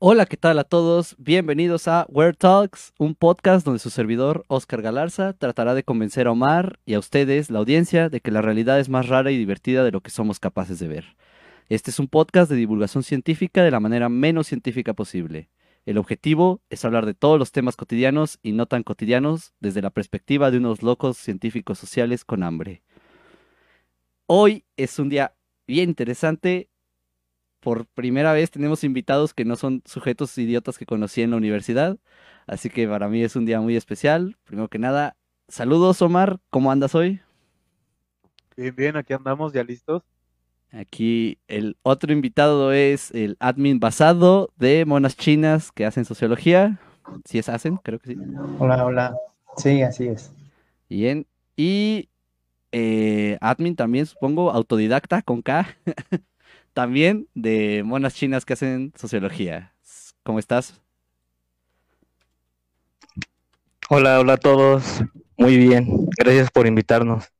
Hola, ¿qué tal a todos? Bienvenidos a Word Talks, un podcast donde su servidor, Oscar Galarza, tratará de convencer a Omar y a ustedes, la audiencia, de que la realidad es más rara y divertida de lo que somos capaces de ver. Este es un podcast de divulgación científica de la manera menos científica posible. El objetivo es hablar de todos los temas cotidianos y no tan cotidianos desde la perspectiva de unos locos científicos sociales con hambre. Hoy es un día bien interesante por primera vez tenemos invitados que no son sujetos idiotas que conocí en la universidad. Así que para mí es un día muy especial. Primero que nada, saludos Omar, ¿cómo andas hoy? Bien, bien, aquí andamos, ya listos. Aquí el otro invitado es el admin basado de monas chinas que hacen sociología. Si es hacen, creo que sí. Hola, hola. Sí, así es. Bien. Y eh, admin también, supongo, autodidacta con K. también de monas chinas que hacen sociología. ¿Cómo estás? Hola, hola a todos. Muy bien. Gracias por invitarnos.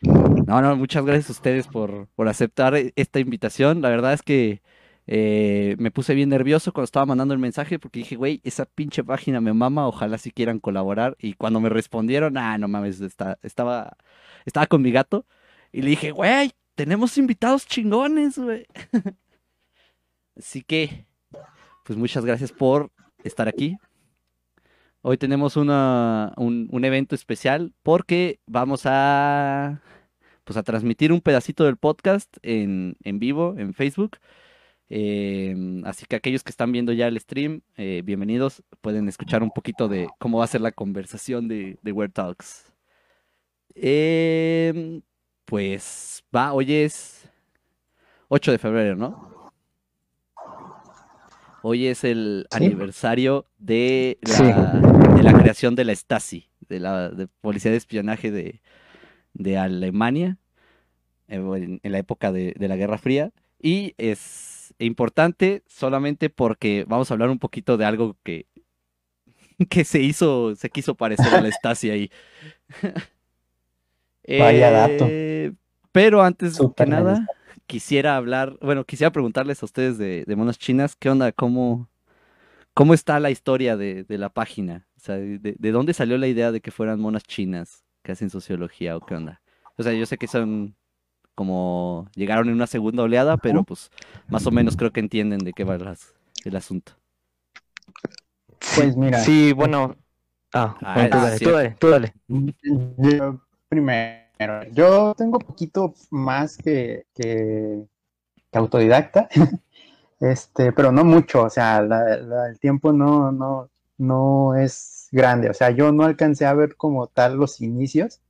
No, no, muchas gracias a ustedes por, aceptar esta invitación. La verdad es que eh, me puse bien nervioso cuando estaba mandando el mensaje porque dije, güey, esa pinche página me mama, ojalá si quieran colaborar. Y cuando me respondieron, ah, no mames, estaba, estaba con mi gato. Y le dije, güey, tenemos invitados chingones, güey. Así que, pues muchas gracias por estar aquí. Hoy tenemos una, un, evento especial porque vamos a, pues a transmitir un pedacito del podcast en, vivo en Facebook. Em, así que aquellos que están viendo ya el stream, eh, bienvenidos. Pueden escuchar un poquito de cómo va a ser la conversación de, de Word Talks. Eh, pues va, hoy es 8 de febrero, ¿no? Hoy es el aniversario de la, de la, creación de la Stasi, de la Policía de Espionaje de, Alemania, eh, en, la época de, la Guerra Fría. Y es importante solamente porque vamos a hablar un poquito de algo que, que se hizo, se quiso parecer a la Stasi ahí. Vaya dato. Eh, pero antes de nada, quisiera hablar, bueno, quisiera preguntarles a ustedes de, monas chinas, ¿qué onda? ¿Cómo, cómo está la historia de, la página? O sea, de, dónde salió la idea de que fueran monas chinas que hacen sociología o qué onda? O sea, yo sé que son como llegaron en una segunda oleada, pero pues más o menos creo que entienden de qué va el asunto. Pues mira. Sí, bueno. Ah, ah tú dale, tú dale, primero. Yo tengo poquito más que, que, autodidacta, este, pero no mucho, o sea, el tiempo no, no, no es grande, o sea, yo no alcancé a ver como tal los inicios.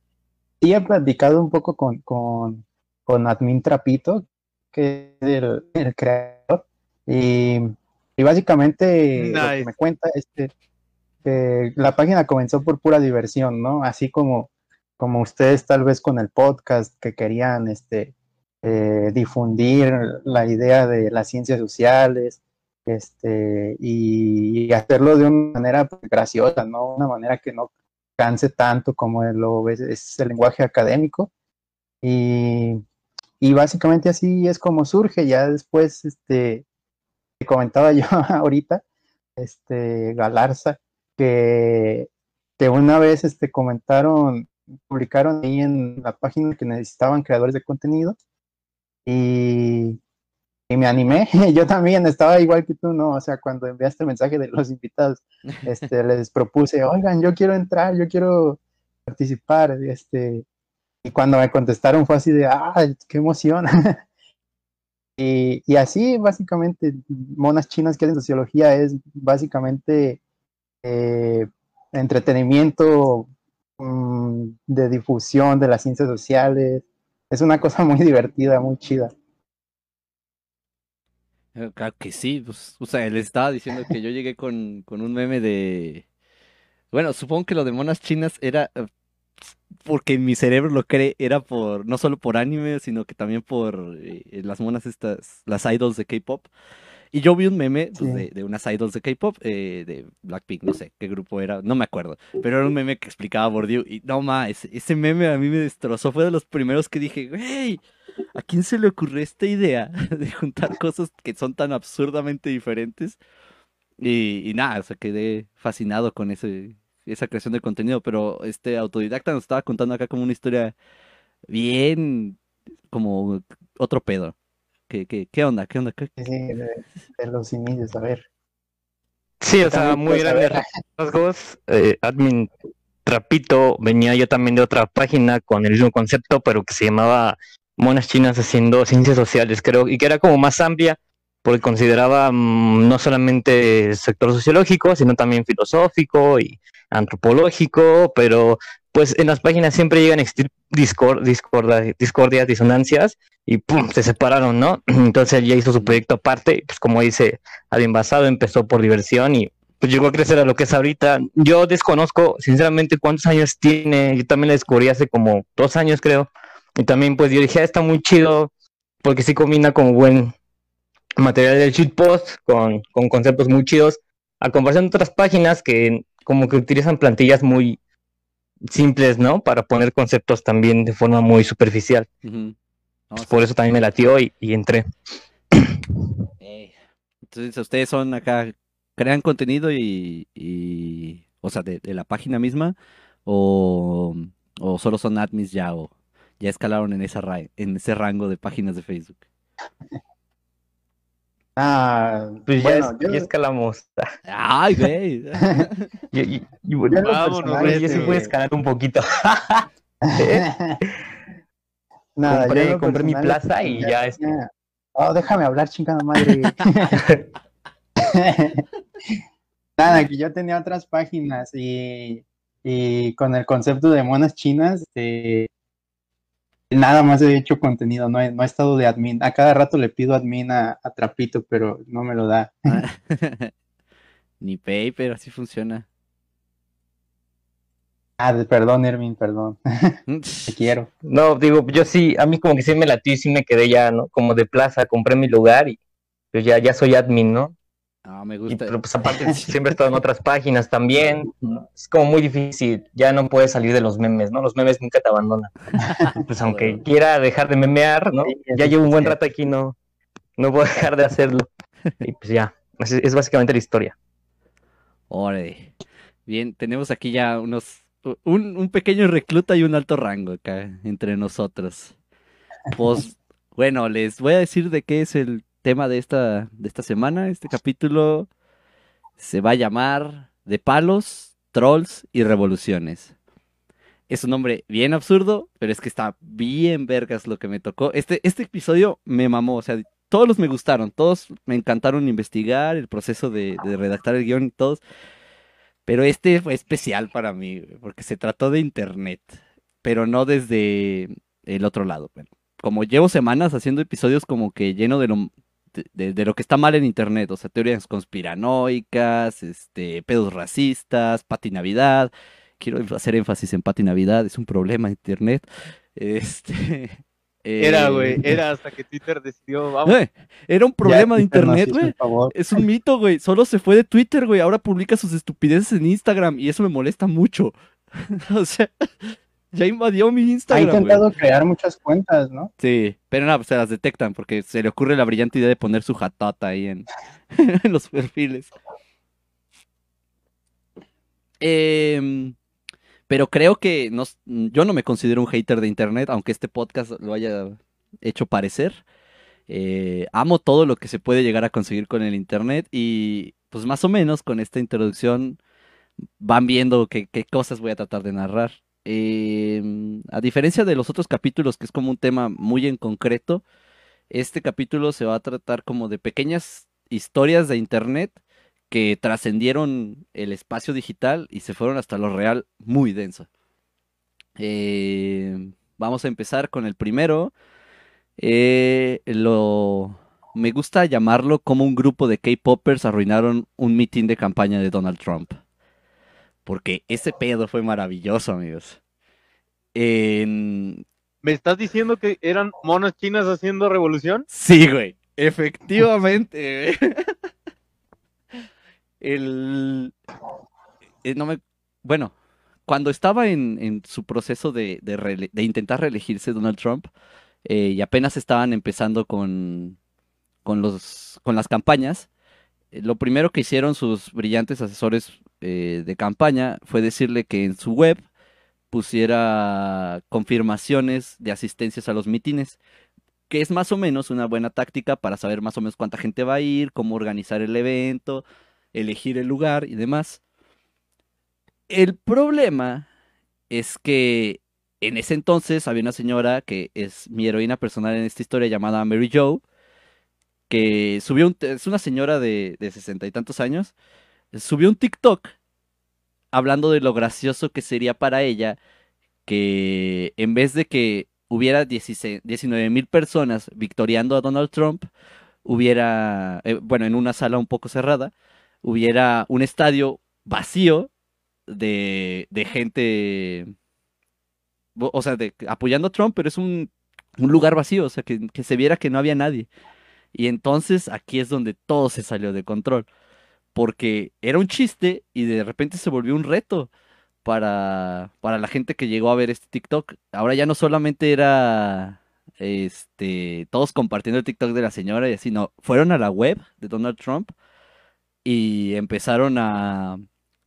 Y he platicado un poco con, con, con Admin Trapito, que es el, creador, y, y básicamente lo que me cuenta es que la página comenzó por pura diversión, ¿no? Así como como ustedes tal vez con el podcast que querían este, eh, difundir la idea de las ciencias sociales este, y, hacerlo de una manera pues, graciosa, ¿no? Una manera que no canse tanto como lo es el lenguaje académico. Y, básicamente así es como surge. Ya después, este, comentaba yo ahorita, este, Galarza, que, que una vez este, comentaron publicaron ahí en la página que necesitaban creadores de contenido y, me animé. Yo también estaba igual que tú, ¿no? O sea, cuando enviaste el mensaje de los invitados, este, les propuse, oigan, yo quiero entrar, yo quiero participar. Este, y cuando me contestaron fue así de, ah, qué emoción. y, y así, básicamente, monas chinas que hacen sociología es básicamente eh, entretenimiento Mm, de difusión de las ciencias sociales. Es una cosa muy divertida, muy chida. Eh, claro que sí, pues, o sea, él estaba diciendo que yo llegué con, un meme de... Bueno, supongo que lo de monas chinas era eh, porque mi cerebro lo cree, era por, no solo por anime, sino que también por eh, las monas estas, las idols de K-pop. Y yo vi un meme pues, de, unas idols de K-pop, eh, de Blackpink, no sé qué grupo era, no me acuerdo. Pero era un meme que explicaba Bordiu. Y no más, ese, meme a mí me destrozó. Fue de los primeros que dije, güey, ¿a quién se le ocurrió esta idea de juntar cosas que son tan absurdamente diferentes? Y, y nada, o sea, quedé fascinado con ese, esa creación de contenido, pero este autodidacta nos estaba contando acá como una historia bien, como otro pedo. ¿Qué, qué, qué onda? ¿Qué onda? ¿Qué- Sí, de, de los inicios, a ver. Sí, o sea, muy grandes saber. rasgos. eh, admin Trapito venía yo también de otra página con el mismo concepto, pero que se llamaba Monas Chinas haciendo ciencias sociales, creo, y que era como más amplia, porque consideraba mm, no solamente el sector sociológico, sino también filosófico y antropológico, pero pues en las páginas siempre llegan a existir discor- discorda- discordias, disonancias, y pum, se separaron, ¿no? Entonces él ya hizo su proyecto aparte, pues como dice Alguien basado, empezó por diversión y pues llegó a crecer a lo que es ahorita. Yo desconozco, sinceramente, cuántos años tiene. Yo también la descubrí hace como dos años, creo. Y también, pues yo dije, ah, está muy chido, porque sí combina como buen material del shitpost con, con conceptos muy chidos, a comparación de otras páginas que como que utilizan plantillas muy simples, ¿no? Para poner conceptos también de forma muy superficial. No, Pues sí. por eso también me latió y, y entré. Entonces ustedes son acá, crean contenido y, y o sea, de, de la página misma, o, o solo son admins ya, o ya escalaron en esa ra- en ese rango de páginas de Facebook. Ah, Pues ya, bueno, es- yo, ya escalamos. Ay, güey. Y, y- y yo bueno, Vámonos, personal, Oye, yo sí este, puedo escalar un poquito. Nada, compré mi plaza y ya este, tenía- Oh, déjame hablar, chingada madre. Nada, que yo tenía otras páginas y, y con el concepto de monas chinas, este, nada más he hecho contenido, no he, no he estado de admin. A cada rato le pido admin a, a Trapito, pero no me lo da. Ni pay, pero así funciona. Ah, de- perdón, Ermin, perdón. Te quiero. No, digo, yo sí, a mí como que sí me latió y sí me quedé ya, ¿no? Como de plaza, compré mi lugar y pues ya, ya soy admin, ¿no? No, me Y, gusta. pero pues aparte siempre he estado en otras páginas también. Es como muy difícil, ya no puedes salir de los memes, ¿no? Los memes nunca te abandonan. Pues aunque quiera dejar de memear, ¿no? Ya llevo un buen rato aquí, no, no puedo dejar de hacerlo. Y pues ya, es, es básicamente la historia. Órale. Bien, tenemos aquí ya unos un, un pequeño recluta y un alto rango acá entre nosotros. Pues bueno, les voy a decir de qué es el tema de esta de esta semana. Este capítulo se va a llamar De palos, trolls y revoluciones. Es un nombre bien absurdo, pero es que está bien vergas lo que me tocó. Este, este episodio me mamó, o sea, todos los me gustaron, todos me encantaron investigar, el proceso de, redactar el guion y todos. Pero este fue especial para mí, porque se trató de internet, pero no desde el otro lado. Bueno, como llevo semanas haciendo episodios como que lleno de lo, de, de- de lo que está mal en internet, o sea, teorías conspiranoicas, este, pedos racistas, Pati Navidad. Quiero hacer énfasis en Pati Navidad, es un problema en internet. Este, Era, eh, güey, era hasta que Twitter decidió, vamos. Era un problema de Ya, internet, güey. Es un mito, güey. Solo se fue de Twitter, güey. Ahora publica sus estupideces en Instagram y eso me molesta mucho. o sea, ya invadió mi Ha Instagram, güey. intentado crear muchas cuentas, ¿no? Sí, pero no, pues se las detectan porque se le ocurre la brillante idea de poner su jatata ahí en, en los perfiles. Em, pero creo que no, yo no me considero un hater de internet, aunque este podcast lo haya hecho parecer. Eh, amo todo lo que se puede llegar a conseguir con el internet y pues más o menos con esta introducción van viendo qué, qué cosas voy a tratar de narrar. Em, a diferencia de los otros capítulos, que es como un tema muy en concreto, este capítulo se va a tratar como de pequeñas historias de internet que trascendieron el espacio digital y se fueron hasta lo real muy denso. Eh, vamos a empezar con el primero. Eh, me gusta llamarlo como un grupo de K-popers arruinaron un mitin de campaña de Donald Trump. Porque ese pedo fue maravilloso, amigos. En- ¿Me estás diciendo que eran monas chinas haciendo revolución? Sí, güey. Efectivamente, güey. El... eh, no me... Bueno, cuando estaba en, en su proceso de, de reele- de intentar reelegirse Donald Trump, eh, y apenas estaban empezando con, con los, con las campañas, lo primero que hicieron sus brillantes asesores eh, de campaña fue decirle que en su web pusiera confirmaciones de asistencias a los mitines, que es más o menos una buena táctica para saber más o menos cuánta gente va a ir, cómo organizar el evento, elegir el lugar y demás. El problema es que en ese entonces había una señora que es mi heroína personal en esta historia llamada Mary Jo, que subió un, es una señora de sesenta y tantos años, subió un TikTok hablando de lo gracioso que sería para ella que en vez de que hubiera 19 mil personas victoriando a Donald Trump, hubiera, eh, bueno, en una sala un poco cerrada, hubiera un estadio vacío de, de gente, o sea, de, apoyando a Trump, pero es un, un lugar vacío, o sea, que, que se viera que no había nadie. Y entonces aquí es donde todo se salió de control porque era un chiste y de repente se volvió un reto para, para la gente que llegó a ver este TikTok. Ahora ya no solamente era este todos compartiendo el TikTok de la señora y así, no, fueron a la web de Donald Trump y empezaron a,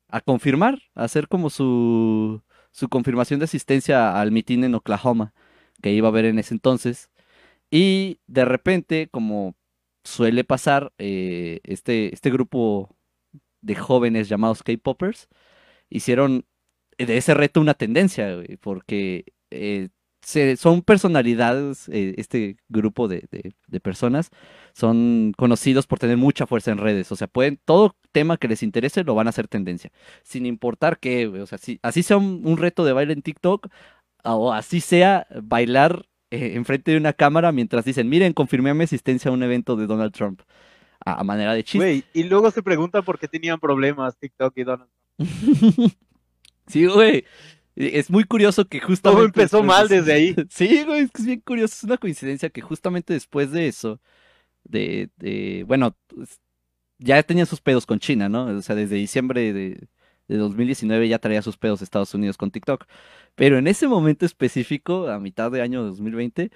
a confirmar, a hacer como su, su confirmación de asistencia al mitin en Oklahoma que iba a haber en ese entonces. Y de repente, como suele pasar, eh, este, este grupo de jóvenes llamados K-Poppers hicieron de ese reto una tendencia, porque eh, son personalidades, eh, este grupo de, personas son conocidos por tener mucha fuerza en redes, o sea, pueden, todo tema que les interese lo van a hacer tendencia, sin importar que, o sea, si, así sea un, reto de baile en TikTok, o así sea bailar eh, enfrente de una cámara mientras dicen, miren, confirmé mi asistencia a un evento de Donald Trump a, manera de chiste. Güey, y luego se pregunta por qué tenían problemas TikTok y Donald sí, güey. Es muy curioso que justamente. Todo empezó mal desde ahí. Sí, güey, es bien curioso. Es una coincidencia que justamente después de eso, de, de bueno, pues, ya tenía sus pedos con China, ¿no? O sea, desde diciembre de, de 2019 ya traía sus pedos Estados Unidos con TikTok. Pero en ese momento específico, a mitad de año 2020,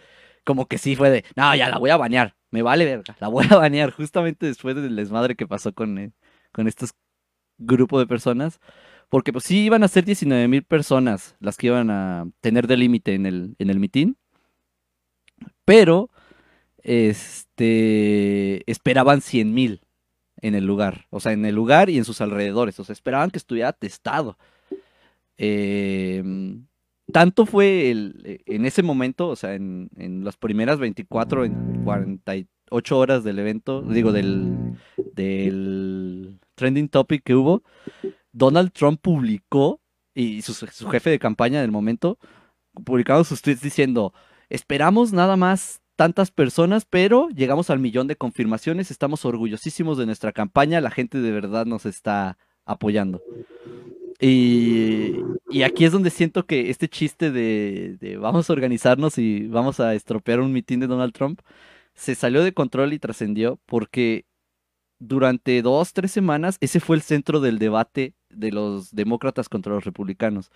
como que sí fue de, no, ya la voy a banear, me vale verga, la voy a banear justamente después del desmadre que pasó con, eh, con estos grupos de personas, porque pues sí iban a ser 19 mil personas las que iban a tener de límite en el, en el mitin, pero este, esperaban 100 mil en el lugar, o sea, en el lugar y en sus alrededores, o sea, esperaban que estuviera testado. Eh, tanto fue el, eh, en ese momento, o sea, en, las primeras 24, en 48 horas del evento, digo, del, del trending topic que hubo, Donald Trump publicó, y su, jefe de campaña del momento, publicaron sus tweets diciendo, esperamos nada más tantas personas, pero llegamos al millón de confirmaciones, estamos orgullosísimos de nuestra campaña, la gente de verdad nos está apoyando. Y, aquí es donde siento que este chiste de, vamos a organizarnos y vamos a estropear un mitin de Donald Trump se salió de control y trascendió porque durante dos, tres semanas ese fue el centro del debate de los demócratas contra los republicanos.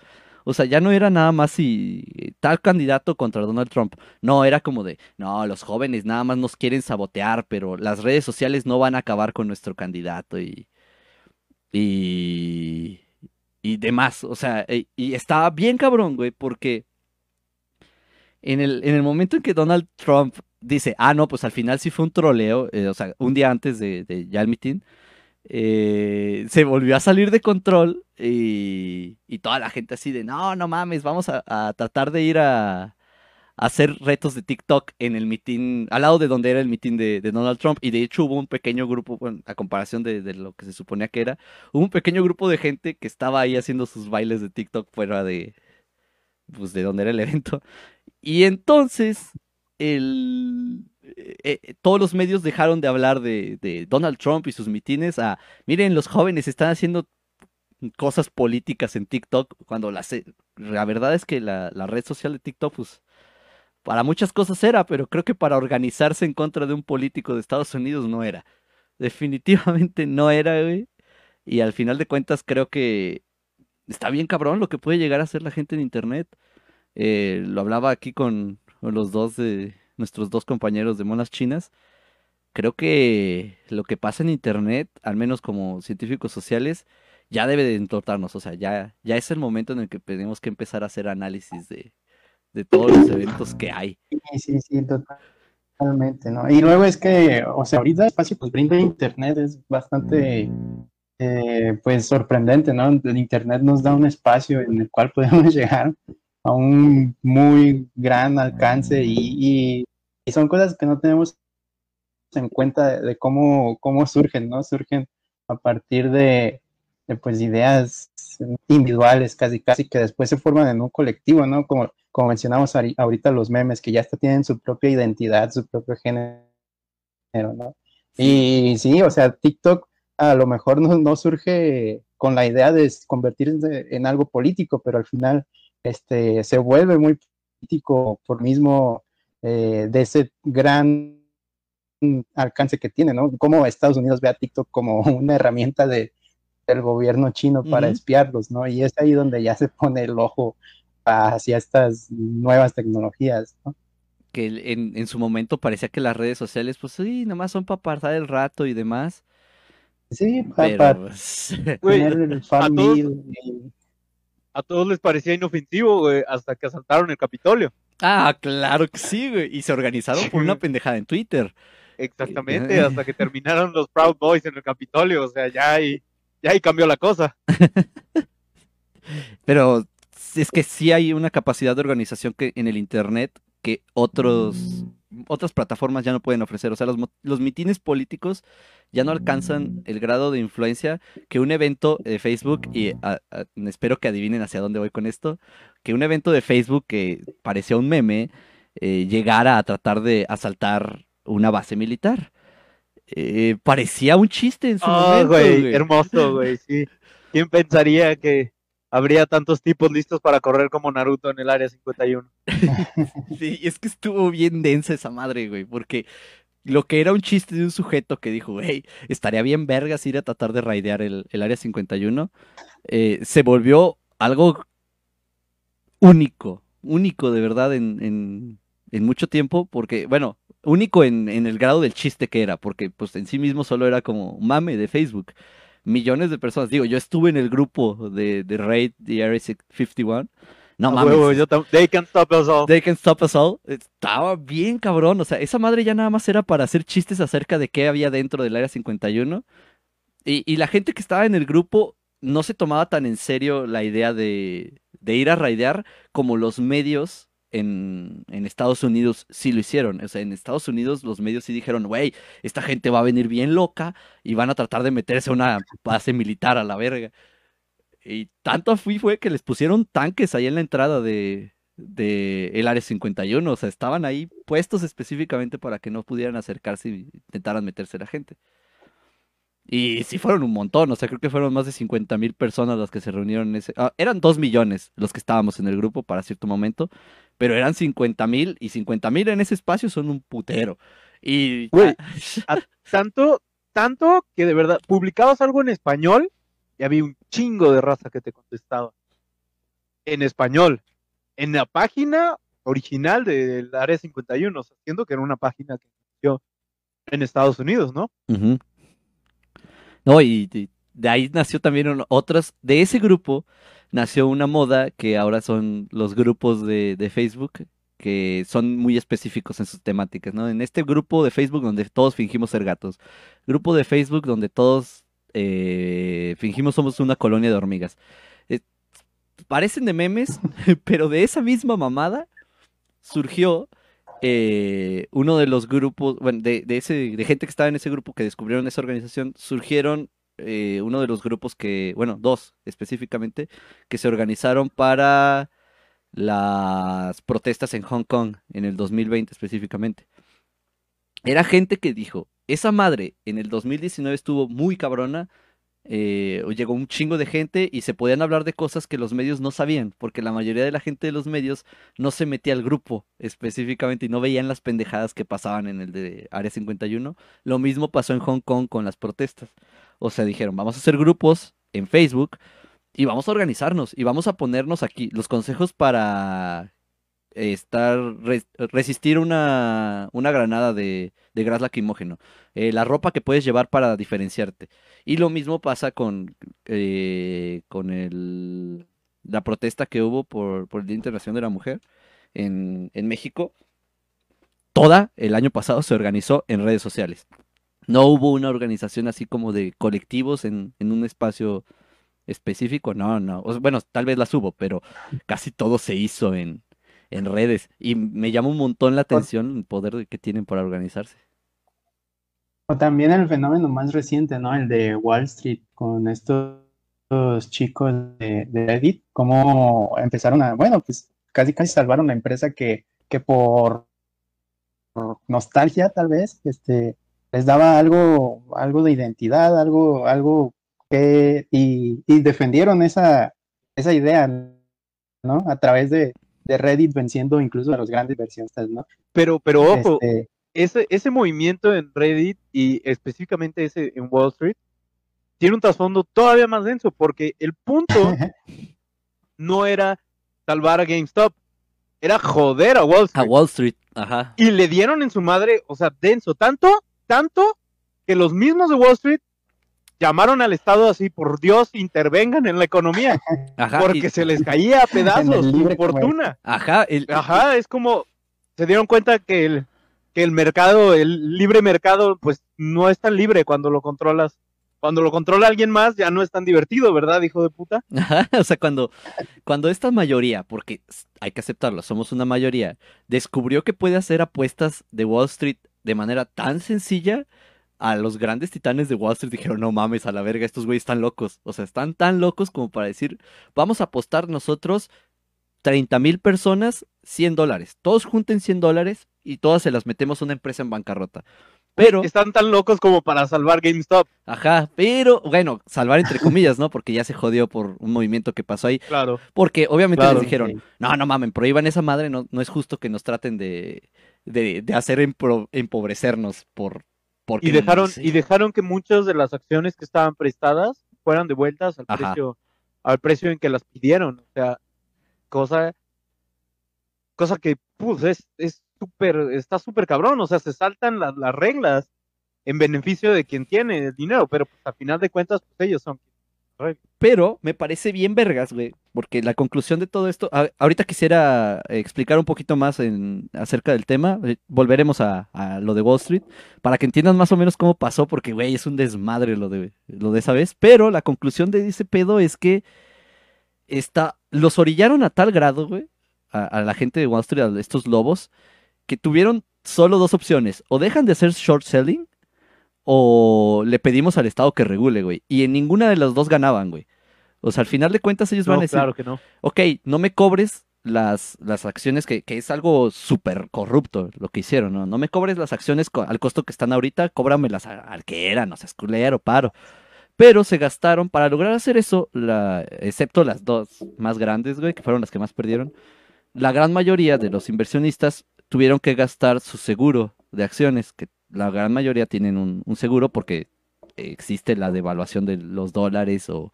O sea, ya no era nada más si tal candidato contra Donald Trump. No, era como de, no, los jóvenes nada más nos quieren sabotear, pero las redes sociales no van a acabar con nuestro candidato y... Y, y demás. O sea, eh, y estaba bien cabrón, güey, porque en el, en el momento en que Donald Trump dice, ah, no, pues al final sí fue un troleo, eh, o sea, un día antes de, de ya el mitin, eh, se volvió a salir de control y, y, toda la gente así de, no, no mames, vamos a tratar de ir a, hacer retos de TikTok en el mitin, al lado de donde era el mitin de, Donald Trump. Y de hecho hubo un pequeño grupo, a comparación de, lo que se suponía que era, hubo un pequeño grupo de gente que estaba ahí haciendo sus bailes de TikTok fuera de, pues, de donde era el evento. Y entonces, el, eh, eh, todos los medios dejaron de hablar de, Donald Trump y sus mitines a, miren, los jóvenes están haciendo cosas políticas en TikTok, cuando la, la verdad es que la red social de TikTok, pues, para muchas cosas era, pero creo que para organizarse en contra de un político de Estados Unidos no era. Definitivamente no era, güey. Y al final de cuentas creo que está bien cabrón lo que puede llegar a hacer la gente en Internet. Eh, lo hablaba aquí con, los dos de nuestros dos compañeros de monas chinas. creo que lo que pasa en internet, al menos como científicos sociales, ya debe de entortarnos, o sea, ya, ya es el momento en el que tenemos que empezar a hacer análisis de, de todos los eventos que hay. Sí, sí, sí, totalmente, ¿no? Y luego es que, o sea, ahorita el espacio pues brinda internet es bastante, eh, pues sorprendente, ¿no? El internet nos da un espacio en el cual podemos llegar a un muy gran alcance y, y- son cosas que no tenemos en cuenta de, de cómo, cómo surgen, ¿no? Surgen a partir de, de, pues ideas individuales casi casi que después se forman en un colectivo, ¿no? Como, como mencionamos ahori- ahorita los memes que ya hasta tienen su propia identidad, su propio género, ¿no? Y sí, o sea, TikTok a lo mejor no, no surge con la idea de convertirse en algo político, pero al final este, se vuelve muy político por mismo eh, de ese gran alcance que tiene, ¿no? Como Estados Unidos ve a TikTok como una herramienta de, del gobierno chino para espiarlos, ¿no? Y es ahí donde ya se pone el ojo hacia estas nuevas tecnologías, ¿no? Que en, en su momento parecía que las redes sociales, pues sí, nomás son para pasar el rato y demás, Sí, pa- pero para pues, Güey, tener el a fan todos- meal y- A todos les parecía inofensivo, güey, hasta que asaltaron el Capitolio. Ah, claro que sí, güey. Y se organizaron por una pendejada en Twitter. Exactamente, hasta que terminaron los Proud Boys en el Capitolio. O sea, ya ahí, ya ahí cambió la cosa. Pero es que sí hay una capacidad de organización que en el internet que otros otras plataformas ya no pueden ofrecer. O sea, los, los mitines políticos ya no alcanzan el grado de influencia que un evento de Facebook, y a- a- espero que adivinen hacia dónde voy con esto, que un evento de Facebook que parecía un meme eh, llegara a tratar de asaltar una base militar. Eh, parecía un chiste en su Ah, momento. güey, güey. hermoso, güey, sí. ¿Quién pensaría que habría tantos tipos listos para correr como Naruto en el área 51? Sí, es que estuvo bien densa esa madre, güey, porque lo que era un chiste de un sujeto que dijo, güey, estaría bien vergas ir a tratar de raidear el, el área 51, eh, se volvió algo único, único de verdad en, en, en mucho tiempo, porque, bueno, único en, en el grado del chiste que era, porque pues en sí mismo solo era como mame de Facebook. Millones de personas, digo, yo estuve en el grupo de, de Raid de Area 51. No mames, They can stop us all. They Can Stop Us All. Estaba bien cabrón. O sea, esa madre ya nada más era para hacer chistes acerca de qué había dentro del área 51. Y, y la gente que estaba en el grupo no se tomaba tan en serio la idea de, de ir a raidear como los medios en, Estados Unidos sí lo hicieron. O sea, en Estados Unidos los medios sí dijeron, güey, esta gente va a venir bien loca y van a tratar de meterse a una base militar a la verga. Y tanto así fue que les pusieron tanques ahí en la entrada de, de el área 51. O sea, estaban ahí puestos específicamente para que no pudieran acercarse y intentaran meterse la gente. Y sí fueron un montón, o sea, creo que fueron más de 50 mil personas las que se reunieron en ese... ah, eran 2 millones los que estábamos en el grupo para cierto momento, pero eran 50 mil y 50 mil en ese espacio son un putero. Y... Güey, Tanto, tanto que de verdad, publicabas algo en español y había un chingo de raza que te contestaba. En español. En la página original del Área 51, o sea, siendo que era una página que nació en Estados Unidos, ¿no? Ujú. No, y, de ahí nació también un- otras, de ese grupo nació una moda que ahora son los grupos de, de Facebook, que son muy específicos en sus temáticas, ¿no? En este grupo de Facebook donde todos fingimos ser gatos, grupo de Facebook donde todos eh, fingimos somos una colonia de hormigas. Eh, parecen de memes, pero de esa misma mamada surgió eh, uno de los grupos, bueno, de, de gente que estaba en ese grupo que descubrieron esa organización, surgieron eh, uno de los grupos que, bueno, dos específicamente, que se organizaron para las protestas en Hong Kong en el 2020 específicamente. Era gente que dijo, esa madre en el 2019 estuvo muy cabrona, eh, llegó un chingo de gente y se podían hablar de cosas que los medios no sabían, porque la mayoría de la gente de los medios no se metía al grupo específicamente y no veían las pendejadas que pasaban en el de Área 51. Lo mismo pasó en Hong Kong con las protestas. O sea, dijeron, vamos a hacer grupos en Facebook y vamos a organizarnos y vamos a ponernos aquí los consejos para estar res- resistir una, una granada de, de gas lacrimógeno. Eh, la ropa que puedes llevar para diferenciarte. Y lo mismo pasa con, eh, con el, la protesta que hubo por, por el Día Internacional de la Mujer en, en México. Toda el año pasado se organizó en redes sociales. No hubo una organización así como de colectivos en, en un espacio específico, no, no. Bueno, tal vez las hubo, pero casi todo se hizo en, en redes. Y me llama un montón la atención el poder que tienen para organizarse. O también el fenómeno más reciente, ¿no? El de Wall Street con estos chicos de, de Reddit, cómo empezaron a, bueno, pues casi casi salvaron la empresa que, que por, por nostalgia tal vez, este, les daba algo, algo de identidad, algo, algo que, y, y defendieron esa, esa idea, ¿no? A través de, de Reddit venciendo incluso a los grandes versionistas, ¿no? Pero, pero ojo, Este, ese, ese movimiento en Reddit y específicamente ese en Wall Street tiene un trasfondo todavía más denso porque el punto no era salvar a GameStop, era joder a Wall A Street. Wall Street, ajá. Y le dieron en su madre, o sea, denso, tanto, tanto que los mismos de Wall Street llamaron al Estado así, por Dios, intervengan en la economía, Ajá, porque y- se les caía a pedazos su fortuna. ajá, el- Ajá, es como se dieron cuenta que el, que el mercado, el libre mercado, pues no es tan libre cuando lo controlas. Cuando lo controla alguien más, ya no es tan divertido, ¿verdad, hijo de puta? Ajá, o sea, cuando, cuando esta mayoría, porque hay que aceptarlo, somos una mayoría, descubrió que puede hacer apuestas de Wall Street de manera tan sencilla, a los grandes titanes de Wall Street dijeron, no mames, a la verga, estos güeyes están locos. O sea, están tan locos como para decir, vamos a apostar nosotros 30 mil personas 100 dólares. Todos junten 100 dólares y todas se las metemos a una empresa en bancarrota. Pero... Están tan locos como para salvar GameStop. Ajá, pero bueno, salvar entre comillas, ¿no? Porque ya se jodió por un movimiento que pasó ahí. Claro. Porque obviamente Claro. les dijeron, no, no mamen, prohíban esa madre, no, no es justo que nos traten de, de, de hacer empobrecernos por... Porque, Y dejaron, sí. y dejaron que muchas de las acciones que estaban prestadas fueran devueltas al Ajá. precio, al precio en que las pidieron. O sea, cosa, cosa que pues, es, es súper, está súper cabrón. O sea, se saltan las, las reglas en beneficio de quien tiene el dinero, pero pues, a final de cuentas, pues ellos son. Pero me parece bien vergas, güey, porque la conclusión de todo esto, ahorita quisiera explicar un poquito más acerca del tema, eh, volveremos a, lo de Wall Street, para que entiendan más o menos cómo pasó, porque, güey, es un desmadre lo de, lo de esa vez, pero la conclusión de ese pedo es que está, los orillaron a tal grado, güey, a, a la gente de Wall Street, a estos lobos, que tuvieron solo dos opciones, o dejan de hacer short selling, o le pedimos al Estado que regule, güey. Y en ninguna de las dos ganaban, güey. O sea, al final de cuentas ellos van a decir, claro que no. ok, no me cobres las, las acciones, que, que es algo súper corrupto lo que hicieron, ¿no? No me cobres las acciones co- al costo que están ahorita, cóbramelas al que era, no seas culero, paro. Pero se gastaron, para lograr hacer eso, la, excepto las dos más grandes, güey, que fueron las que más perdieron, la gran mayoría de los inversionistas tuvieron que gastar su seguro de acciones, que la gran mayoría tienen un, seguro porque existe la devaluación de los dólares o,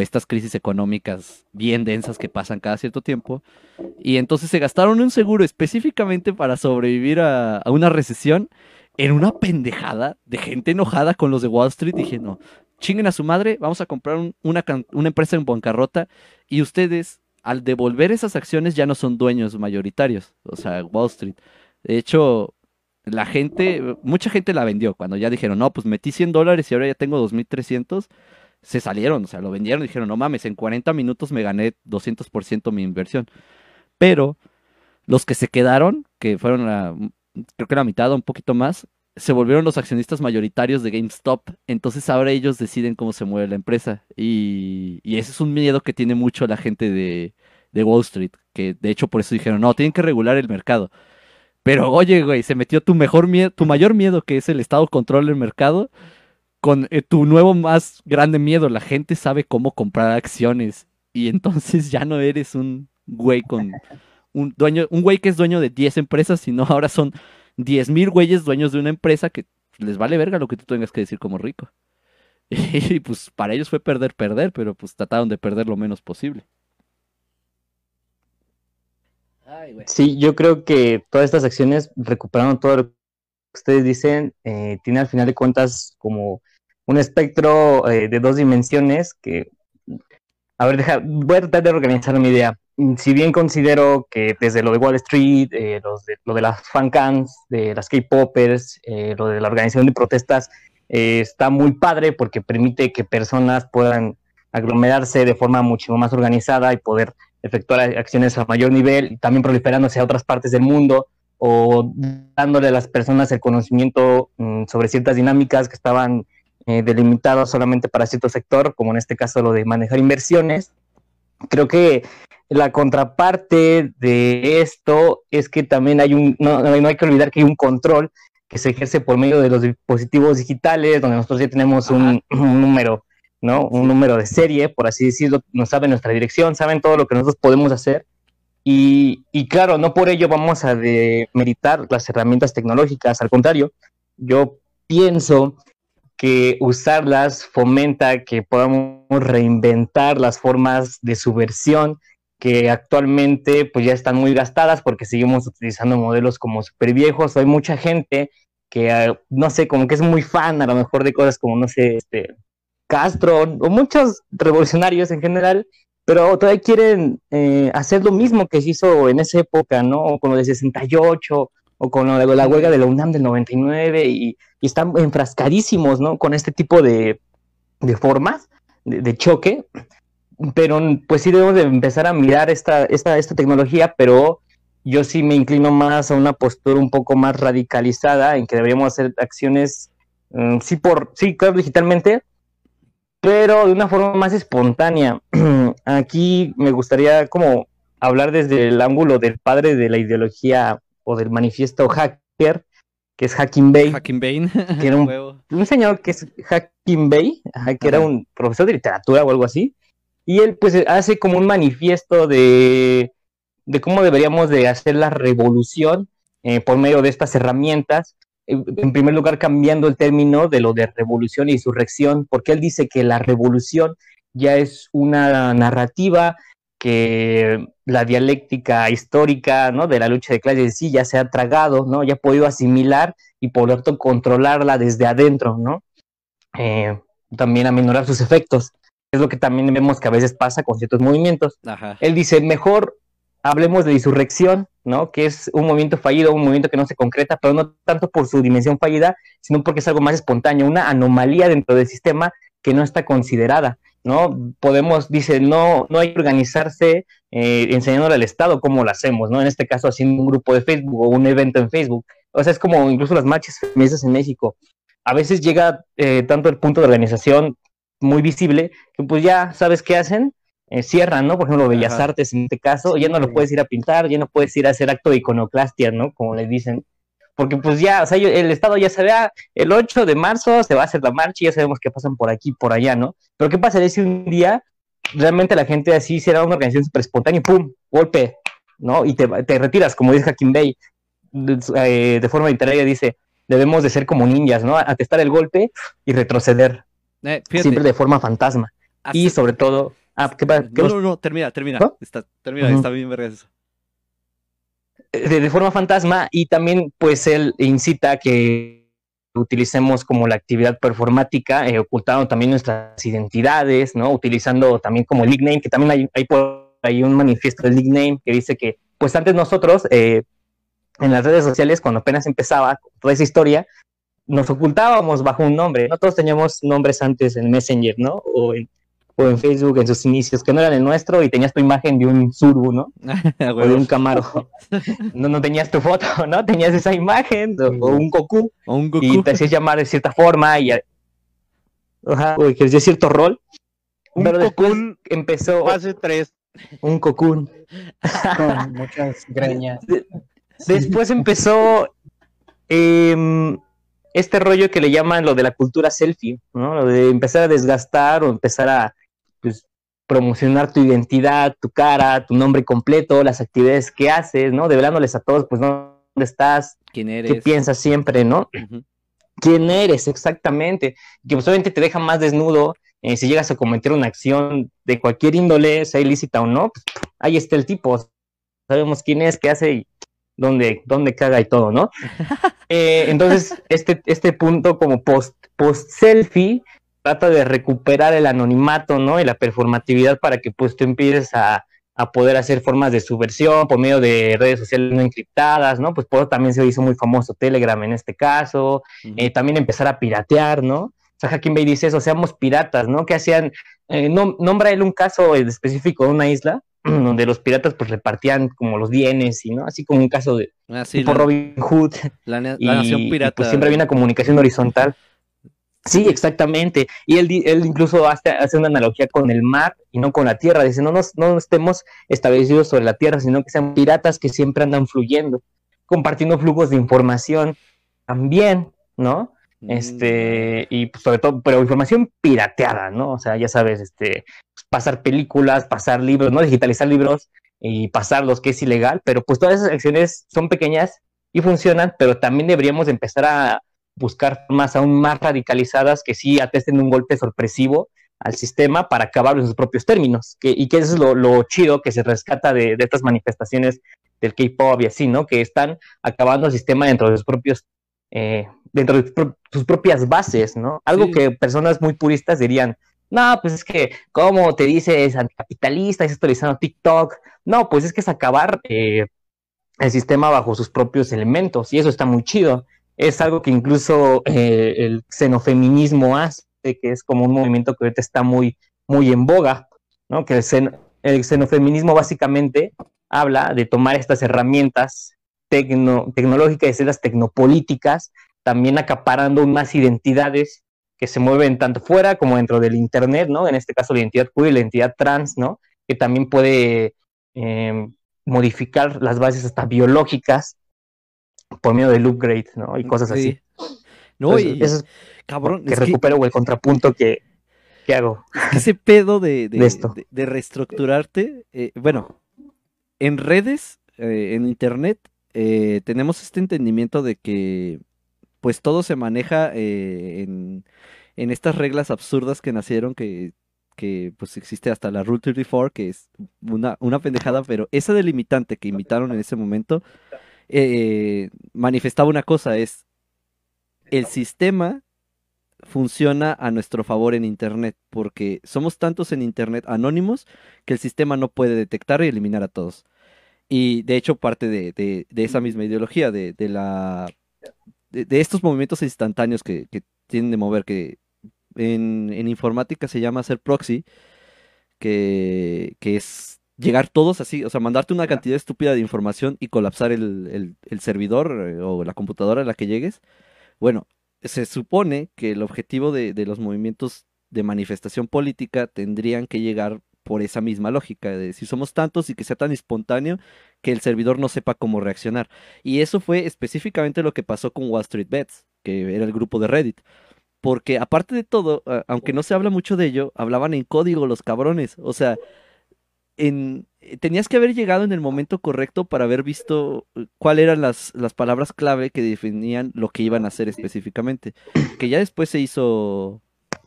estas crisis económicas bien densas que pasan cada cierto tiempo. Y entonces se gastaron un seguro específicamente para sobrevivir a, una recesión en una pendejada de gente enojada con los de Wall Street. Dije, no, chinguen a su madre, vamos a comprar un- una, una empresa en bancarrota y ustedes, al devolver esas acciones, ya no son dueños mayoritarios, o sea, Wall Street. De hecho, la gente, mucha gente la vendió cuando ya dijeron, no, pues metí 100 dólares y ahora ya tengo 2.300. Se salieron, o sea, lo vendieron y dijeron, no mames, en 40 minutos me gané 200% mi inversión. Pero los que se quedaron, que fueron la, creo que la mitad o un poquito más, se volvieron los accionistas mayoritarios de GameStop. Entonces ahora ellos deciden cómo se mueve la empresa. Y, y ese es un miedo que tiene mucho la gente de, de Wall Street. Que de hecho por eso dijeron, no, tienen que regular el mercado. Pero oye, güey, se metió tu mejor miedo, tu mayor miedo, que es el Estado controla el mercado, con eh, tu nuevo más grande miedo. La gente sabe cómo comprar acciones. Y entonces ya no eres un güey con un dueño, un güey que es dueño de 10 empresas, sino ahora son 10 mil güeyes dueños de una empresa que les vale verga lo que tú tengas que decir como rico. Y pues para ellos fue perder, perder, pero pues trataron de perder lo menos posible. Sí, yo creo que todas estas acciones, recuperando todo lo que ustedes dicen, eh, tiene al final de cuentas como un espectro eh, de dos dimensiones que, a ver, deja, voy a tratar de organizar mi idea. Mm, Si bien considero que desde lo de Wall Street, eh, los de- lo de las fancams, de las K-popers, eh, lo de la organización de protestas, está muy padre porque permite que personas puedan aglomerarse de forma mucho más organizada y poder efectuar acciones a mayor nivel, también proliferándose a otras partes del mundo o dándole a las personas el conocimiento mm, sobre ciertas dinámicas que estaban eh, delimitadas solamente para cierto sector, como en este caso lo de manejar inversiones. Creo que la contraparte de esto es que también hay un, no, no hay que olvidar que hay un control que se ejerce por medio de los dispositivos digitales, donde nosotros ya tenemos un, un número, ¿no? Un número de serie, por así decirlo, nos saben nuestra dirección, saben todo lo que nosotros podemos hacer. Y, y claro, no por ello vamos a demeritar las herramientas tecnológicas, al contrario, yo pienso que usarlas fomenta que podamos reinventar las formas de subversión que actualmente pues ya están muy gastadas porque seguimos utilizando modelos como super viejos. Hay mucha gente que, eh, no sé, como que es muy fan a lo mejor de cosas como, no sé, este, Castro o muchos revolucionarios en general, pero todavía quieren eh, hacer lo mismo que se hizo en esa época, ¿no? O con lo de 68 o con de la huelga de la UNAM del 99 y, y están enfrascadísimos, ¿no? Con este tipo de, de formas de, de choque, pero pues sí debemos de empezar a mirar esta, esta, esta tecnología, pero yo sí me inclino más a una postura un poco más radicalizada en que deberíamos hacer acciones, mm, sí, por, sí, claro, digitalmente, pero de una forma más espontánea. Aquí me gustaría como hablar desde el ángulo del padre de la ideología o del manifiesto hacker, que es Hacking Bay, Hacking Bane. que era un un señor que es Hacking Bay, que era un profesor de literatura o algo así, y él pues hace como un manifiesto de, de cómo deberíamos de hacer la revolución eh, por medio de estas herramientas, en primer lugar cambiando el término de lo de revolución y insurrección, porque él dice que la revolución ya es una narrativa que la dialéctica histórica ¿no? de la lucha de clases en sí ya se ha tragado, ¿no? ya ha podido asimilar y por lo tanto controlarla desde adentro, ¿no? Eh, también aminorar sus efectos. Es lo que también vemos que a veces pasa con ciertos movimientos. Ajá. Él dice, mejor hablemos de insurrección, ¿no? Que es un movimiento fallido, un movimiento que no se concreta, pero no tanto por su dimensión fallida, sino porque es algo más espontáneo, una anomalía dentro del sistema que no está considerada, ¿no? Podemos, dice, no, no hay que organizarse eh, enseñándole al Estado cómo lo hacemos, ¿no? En este caso, haciendo un grupo de Facebook o un evento en Facebook. O sea, es como incluso las marchas feministas en México. A veces llega eh, tanto el punto de organización muy visible que pues ya sabes qué hacen, eh, cierran, ¿no? Por ejemplo, Bellas Ajá. Artes en este caso, ya no lo puedes ir a pintar, ya no puedes ir a hacer acto de iconoclastia, ¿no? Como les dicen. Porque pues ya, o sea, yo- el Estado ya sabe, ah, el 8 de marzo se va a hacer la marcha y ya sabemos que pasan por aquí, por allá, ¿no? Pero ¿qué pasaría si un día realmente la gente así será una organización súper espontánea y ¡pum! golpe, ¿no? Y te, te retiras, como dice Hakim Bey, de, eh, de forma literaria dice, debemos de ser como ninjas, ¿no? Atestar el golpe y retroceder, Eh, siempre de forma fantasma. Y sobre todo, ah, ¿qué, pa- qué No, no, no, termina, termina. Está, termina, está bien vergas eso. de, de forma fantasma y también pues él incita a que utilicemos como la actividad performática, eh, ocultando también nuestras identidades, ¿no? Utilizando también como el nickname, que también hay, hay por ahí un manifiesto del nickname que dice que pues antes nosotros eh, en las redes sociales cuando apenas empezaba toda esa historia, nos ocultábamos bajo un nombre, no todos teníamos nombres antes en Messenger, ¿no? O en, o en Facebook en sus inicios, que no eran el nuestro y tenías tu imagen de un Zurbu, ¿no? O de un Camaro. No, no tenías tu foto, ¿no? Tenías esa imagen o, o un Goku O un Goku. y te hacías llamar de cierta forma y Ajá, o ejercías cierto rol. Un pero después Cocoon empezó fase 3. un Cocoon. con muchas greñas. Después empezó em, este rollo que le llaman lo de la cultura selfie, ¿no? Lo de empezar a desgastar o empezar a promocionar tu identidad, tu cara, tu nombre completo, las actividades que haces, ¿no? Develándoles a todos, pues, dónde estás, ¿Quién qué eres? piensas siempre, ¿no? Quién eres exactamente, que pues obviamente te deja más desnudo eh, si llegas a cometer una acción de cualquier índole, sea ilícita o no, pues, ahí está el tipo, sabemos quién es, qué hace y dónde, dónde caga y todo, ¿no? Eh, entonces, este, este punto como post, post selfie trata de recuperar el anonimato, ¿no? Y la performatividad para que pues tú empieces a, a poder hacer formas de subversión por medio de redes sociales no encriptadas, ¿no? Pues por eso también se hizo muy famoso Telegram en este caso, eh, también empezar a piratear, ¿no? O sea, Hacking Bay dice eso, seamos piratas, ¿no? Que hacían, eh, no, nombra él un caso específico de una isla donde los piratas pues repartían como los bienes y no así como un caso de Ah, sí, tipo la, Robin Hood la y, nación y, pirata. pues siempre había una comunicación horizontal sí exactamente y él, él incluso hace, hace una analogía con el mar y no con la tierra dice no nos no estemos establecidos sobre la tierra sino que sean piratas que siempre andan fluyendo compartiendo flujos de información también no Mm, este, y pues, sobre todo, pero información pirateada, ¿no? O sea, ya sabes, este, pues, pasar películas, pasar libros, ¿no? Digitalizar libros y pasarlos, que es ilegal, pero pues todas esas acciones son pequeñas y funcionan, pero también deberíamos empezar a buscar formas aún más radicalizadas que sí atesten un golpe sorpresivo al sistema para acabar en sus propios términos, que, y que eso es lo, lo chido que se rescata de, de estas manifestaciones del K-pop y así, ¿no? Que están acabando el sistema dentro de sus propios eh, dentro de sus pro- sus propias bases, ¿no? Algo Sí. que personas muy puristas dirían, no, pues es que, ¿cómo te dices anticapitalista? Es actualizando TikTok. No, pues es que es acabar eh, el sistema bajo sus propios elementos, y eso está muy chido. Es algo que incluso eh, el xenofeminismo hace, que es como un movimiento que ahorita está muy, muy en boga, ¿no? Que el, xen- el xenofeminismo básicamente habla de tomar estas herramientas tecno, tecnológicas y hacerlas tecnopolíticas, también acaparando más identidades que se mueven tanto fuera como dentro del Internet, ¿no? En este caso la identidad queer la identidad trans, ¿no? Que también puede eh, modificar las bases hasta biológicas por medio del upgrade, ¿no? Y cosas así. Sí. No, Entonces, y eso es cabrón, que es que recupero el contrapunto que, que hago. ese pedo de, de, de esto. de- de reestructurarte, eh, bueno, en redes, eh, en internet, eh, tenemos este entendimiento de que pues todo se maneja en, en estas reglas absurdas que nacieron, que, que pues existe hasta la Rule 34, que es una, una pendejada, pero esa delimitante que invitaron en ese momento eh, manifestaba una cosa, es el sistema funciona a nuestro favor en Internet, porque somos tantos en Internet anónimos que el sistema no puede detectar y eliminar a todos. Y de hecho parte de, de- de esa misma ideología, de, de la, de, de estos movimientos instantáneos que, que tienen de mover, que en, en informática se llama hacer proxy, que, que es llegar todos así, o sea, mandarte una cantidad estúpida de información y colapsar el, el- el servidor eh, o la computadora a la que llegues. Bueno, se supone que el objetivo de, de los movimientos de manifestación política tendrían que llegar por esa misma lógica, de si somos tantos y que sea tan espontáneo que el servidor no sepa cómo reaccionar. Y eso fue específicamente lo que pasó con Wall Street Bets, que era el grupo de Reddit. Porque aparte de todo, aunque no se habla mucho de ello, hablaban en código los cabrones. O sea, eh, tenías que haber llegado en el momento correcto para haber visto eh, cuáles eran las, las palabras clave que definían lo que iban a hacer específicamente. Que ya después se hizo,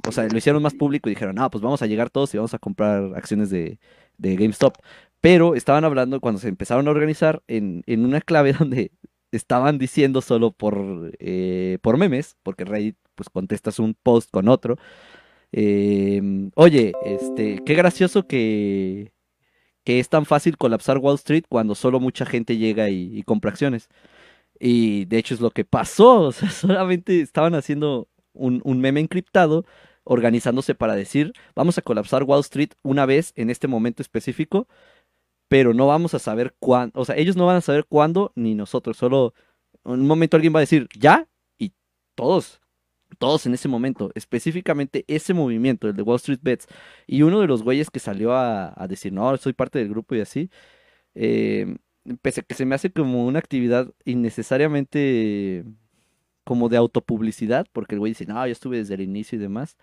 o sea, lo hicieron más público y dijeron, no, pues vamos a llegar todos y vamos a comprar acciones de, de GameStop. Pero estaban hablando cuando se empezaron a organizar en, en una clave donde estaban diciendo solo por, eh, por memes, porque Reddit pues contestas un post con otro. em, Oye, este, qué gracioso que, que es tan fácil colapsar Wall Street cuando solo mucha gente llega y, compra acciones. Y de hecho es lo que pasó, o sea, solamente estaban haciendo un, un meme encriptado, organizándose para decir, vamos a colapsar Wall Street una vez en este momento específico, pero no vamos a saber cuándo, o sea, ellos no van a saber cuándo ni nosotros, solo en un momento alguien va a decir, ya, y todos, todos en ese momento, específicamente ese movimiento, el de Wall Street Bets, y uno de los güeyes que salió a, decir, no, soy parte del grupo y así, eh, pese a que se me hace como una actividad innecesariamente como de autopublicidad, porque el güey dice, no, yo estuve desde el inicio y demás.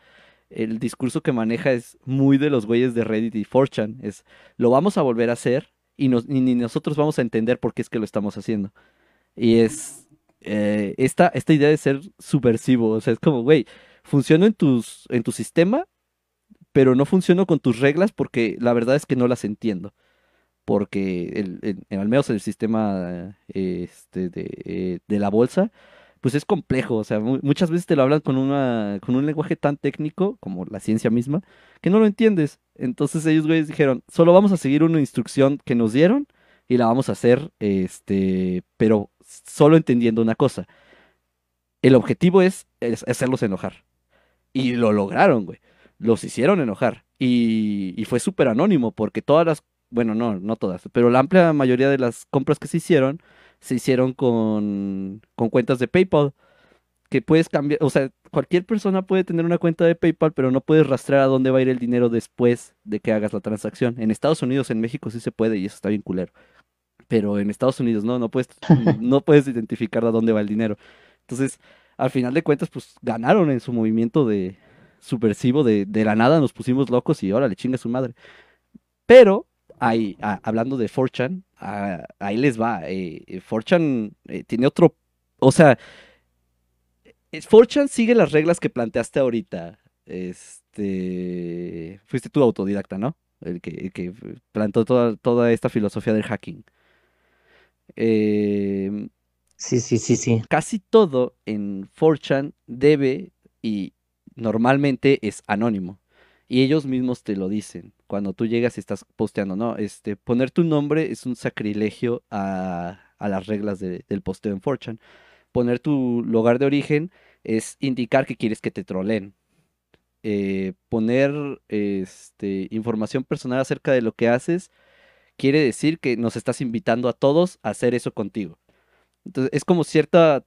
El discurso que maneja es muy de los güeyes de Reddit y 4chan. Es, lo vamos a volver a hacer y, nos, y ni nosotros vamos a entender por qué es que lo estamos haciendo. Y es eh, esta, esta idea de ser subversivo. O sea, es como, güey, funciono en, tus, en tu sistema, pero no funciono con tus reglas porque la verdad es que no las entiendo. porque el, al menos el sistema eh, este, de, eh, de la bolsa, pues es complejo, o sea, mu- muchas veces te lo hablan con una, con un lenguaje tan técnico como la ciencia misma, que no lo entiendes. Entonces ellos, güeyes, dijeron, solo vamos a seguir una instrucción que nos dieron y la vamos a hacer, este, pero solo entendiendo una cosa. El objetivo es, es hacerlos enojar. Y lo lograron, güey. Los hicieron enojar. Y, y fue súper anónimo porque todas las, bueno, no, no todas, pero la amplia mayoría de las compras que se hicieron, se hicieron con, con cuentas de PayPal. Que puedes cambiar, o sea, cualquier persona puede tener una cuenta de PayPal, pero no puedes rastrear a dónde va a ir el dinero después de que hagas la transacción. En Estados Unidos, en México sí se puede y eso está bien culero. Pero en Estados Unidos no, no puedes, no puedes identificar a dónde va el dinero. Entonces, al final de cuentas, pues ganaron en su movimiento de subversivo de, de la nada, nos pusimos locos y ahora le chinga su madre. Pero, ahí, a- hablando de 4chan, a- ahí les va. Eh, eh, 4chan eh, tiene otro, o sea, eh, 4chan sigue las reglas que planteaste ahorita. Este, fuiste tú autodidacta, ¿no? El que, el que plantó toda, toda esta filosofía del hacking. Em, Sí, sí, sí, sí. casi todo en 4chan debe y normalmente es anónimo. Y ellos mismos te lo dicen. Cuando tú llegas y estás posteando, ¿no? Este, poner tu nombre es un sacrilegio a, a las reglas de- del posteo en 4chan. Poner tu lugar de origen es indicar que quieres que te troleen. Eh, poner este, información personal acerca de lo que haces quiere decir que nos estás invitando a todos a hacer eso contigo. Entonces, es como cierta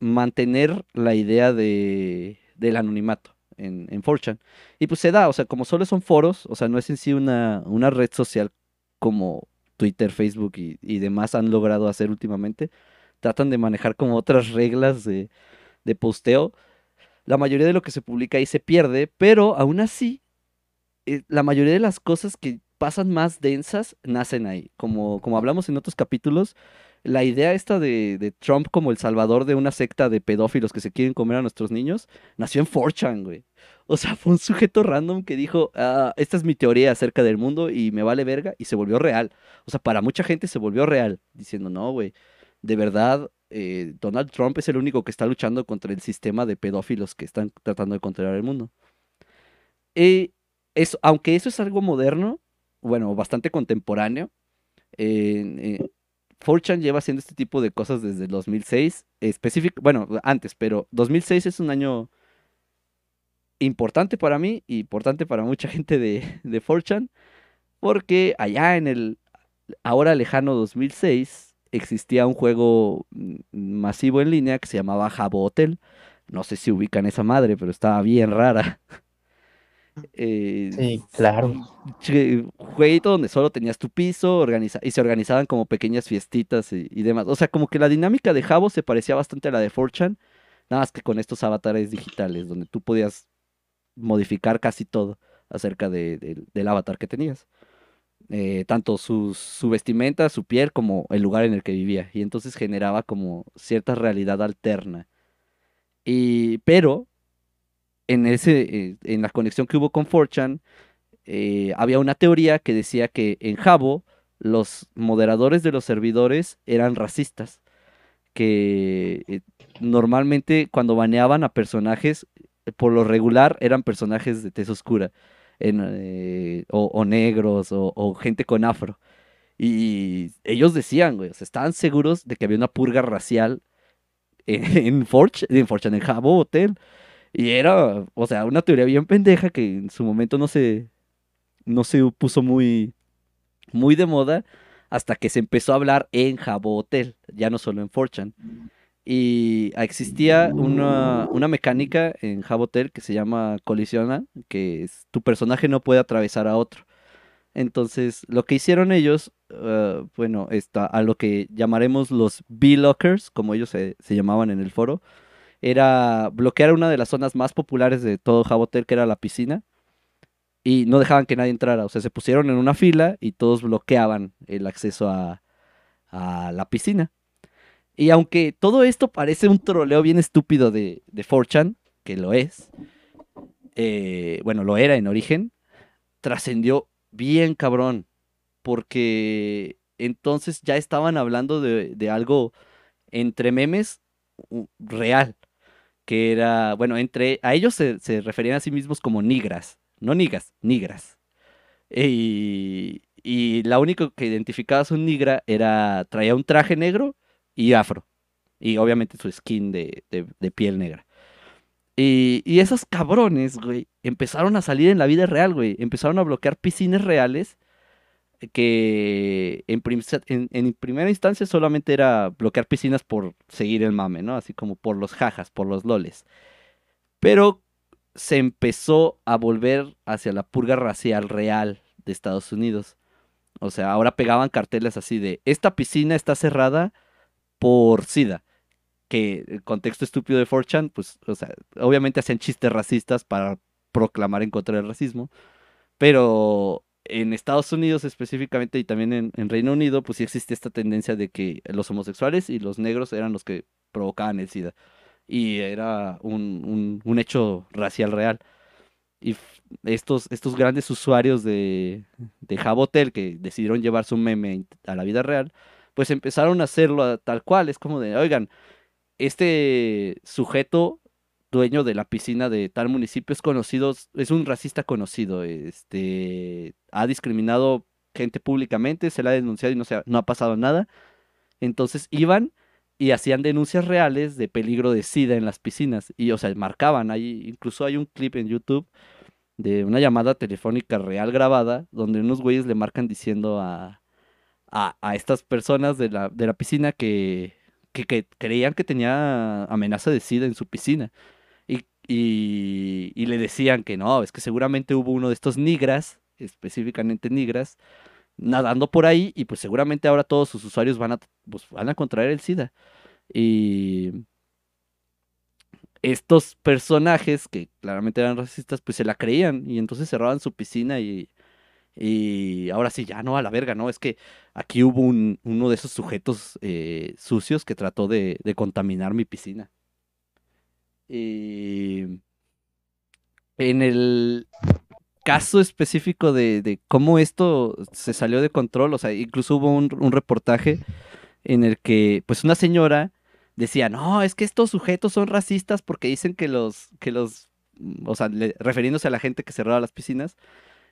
mantener la idea de, del anonimato en, en 4chan. Y pues se da, o sea, como solo son foros, o sea, no es en sí una, una red social como Twitter, Facebook y, y demás han logrado hacer últimamente. Tratan de manejar como otras reglas de, de posteo. La mayoría de lo que se publica ahí se pierde, pero aún así, eh, la mayoría de las cosas que pasan más densas nacen ahí. Como, como hablamos en otros capítulos, la idea esta de, de Trump como el salvador de una secta de pedófilos que se quieren comer a nuestros niños, nació en 4chan, güey. O sea, fue un sujeto random que dijo, "Ah, esta es mi teoría acerca del mundo y me vale verga, y se volvió real. O sea, para mucha gente se volvió real, diciendo, no, güey, de verdad, eh, Donald Trump es el único que está luchando contra el sistema de pedófilos que están tratando de controlar el mundo. Y eso, aunque eso es algo moderno, bueno, bastante contemporáneo, 4chan lleva haciendo este tipo de cosas desde el 2006, específico, bueno, antes, pero 2006 es un año importante para mí y importante para mucha gente de, de 4chan, porque allá en el ahora lejano 2006 existía un juego masivo en línea que se llamaba Habbo Hotel. No sé si ubican esa madre, pero estaba bien rara. Eh, Sí, claro. jueguito donde solo tenías tu piso organiza y se organizaban como pequeñas fiestitas y, y demás. O sea, como que la dinámica de Habbo se parecía bastante a la de 4chan, nada más que con estos avatares digitales, donde tú podías modificar casi todo acerca de- del- del avatar que tenías. Eh, tanto su, su vestimenta, su piel, como el lugar en el que vivía. Y entonces generaba como cierta realidad alterna. Y, pero en ese, eh, en la conexión que hubo con 4chan, eh, había una teoría que decía que en Jabo los moderadores de los servidores eran racistas, que eh, normalmente cuando baneaban a personajes, por lo regular eran personajes de tez oscura, o, negros, o, gente con afro. Y ellos decían, güey, o sea, estaban seguros de que había una purga racial en, en 4chan, en 4chan, en Jabo Hotel. Y era, o sea, una teoría bien pendeja que en su momento no se, no se puso muy, muy de moda hasta que se empezó a hablar en Jabo Hotel, ya no solo en 4chan. Y existía una, una mecánica en Jabo Hotel que se llama colisiona, que es, tu personaje no puede atravesar a otro. Entonces, lo que hicieron ellos, eh, bueno, está a lo que llamaremos los B-Lockers, como ellos se, se llamaban en el foro, era bloquear una de las zonas más populares de todo Jabotel, que era la piscina, y no dejaban que nadie entrara. O sea, se pusieron en una fila y todos bloqueaban el acceso a, a la piscina. Y aunque todo esto parece un troleo bien estúpido de, de 4chan, que lo es, eh, bueno, lo era en origen, trascendió bien cabrón. porque entonces ya estaban hablando de, de algo entre memes real, que era, bueno, entre, a ellos se, se referían a sí mismos como nigras, no nigas, nigras. Y, y la única que identificaba a su nigra era, traía un traje negro y afro, y obviamente su skin de, de- de piel negra. Y, y esos cabrones, güey, empezaron a salir en la vida real, güey. Empezaron a bloquear piscines reales que en, prim- en- en primera instancia solamente era bloquear piscinas por seguir el mame, ¿no? Así como por los jajas, por los loles. Pero se empezó a volver hacia la purga racial real de Estados Unidos. O sea, ahora pegaban carteles así de, esta piscina está cerrada por SIDA. Que el contexto estúpido de 4chan, pues, o sea, obviamente hacían chistes racistas para proclamar en contra del racismo. Pero en Estados Unidos específicamente y también en, en Reino Unido, pues sí existe esta tendencia de que los homosexuales y los negros eran los que provocaban el SIDA. Y era un, un- un hecho racial real. Y estos, estos grandes usuarios de, de Jabotel que decidieron llevar su meme a la vida real, pues empezaron a hacerlo tal cual. Es como de, oigan, este sujeto dueño de la piscina de tal municipio es conocido, es un racista conocido, este, ha discriminado gente públicamente, se la ha denunciado y no, se ha, no ha pasado nada. Entonces iban y hacían denuncias reales de peligro de SIDA en las piscinas y, o sea, marcaban, incluso hay un clip en YouTube de una llamada telefónica real grabada donde unos güeyes le marcan diciendo a, a, estas personas de la, de la piscina que, que creían que tenía amenaza de SIDA en su piscina. Y, y, le decían que no, es que seguramente hubo uno de estos nigras, específicamente nigras, nadando por ahí y pues seguramente ahora todos sus usuarios van a, pues, van a contraer el SIDA. Y estos personajes que claramente eran racistas, pues se la creían y entonces cerraban su piscina y, y ahora sí, ya no a la verga, ¿no? Es que aquí hubo un, uno de esos sujetos eh, sucios que trató de contaminar mi piscina. Y en el caso específico de, cómo esto se salió de control, o sea, incluso hubo un, reportaje en el que, pues, una señora decía, no, es que estos sujetos son racistas porque dicen que los, que los, mm, o sea, le- refiriéndose a la gente que cerraba las piscinas,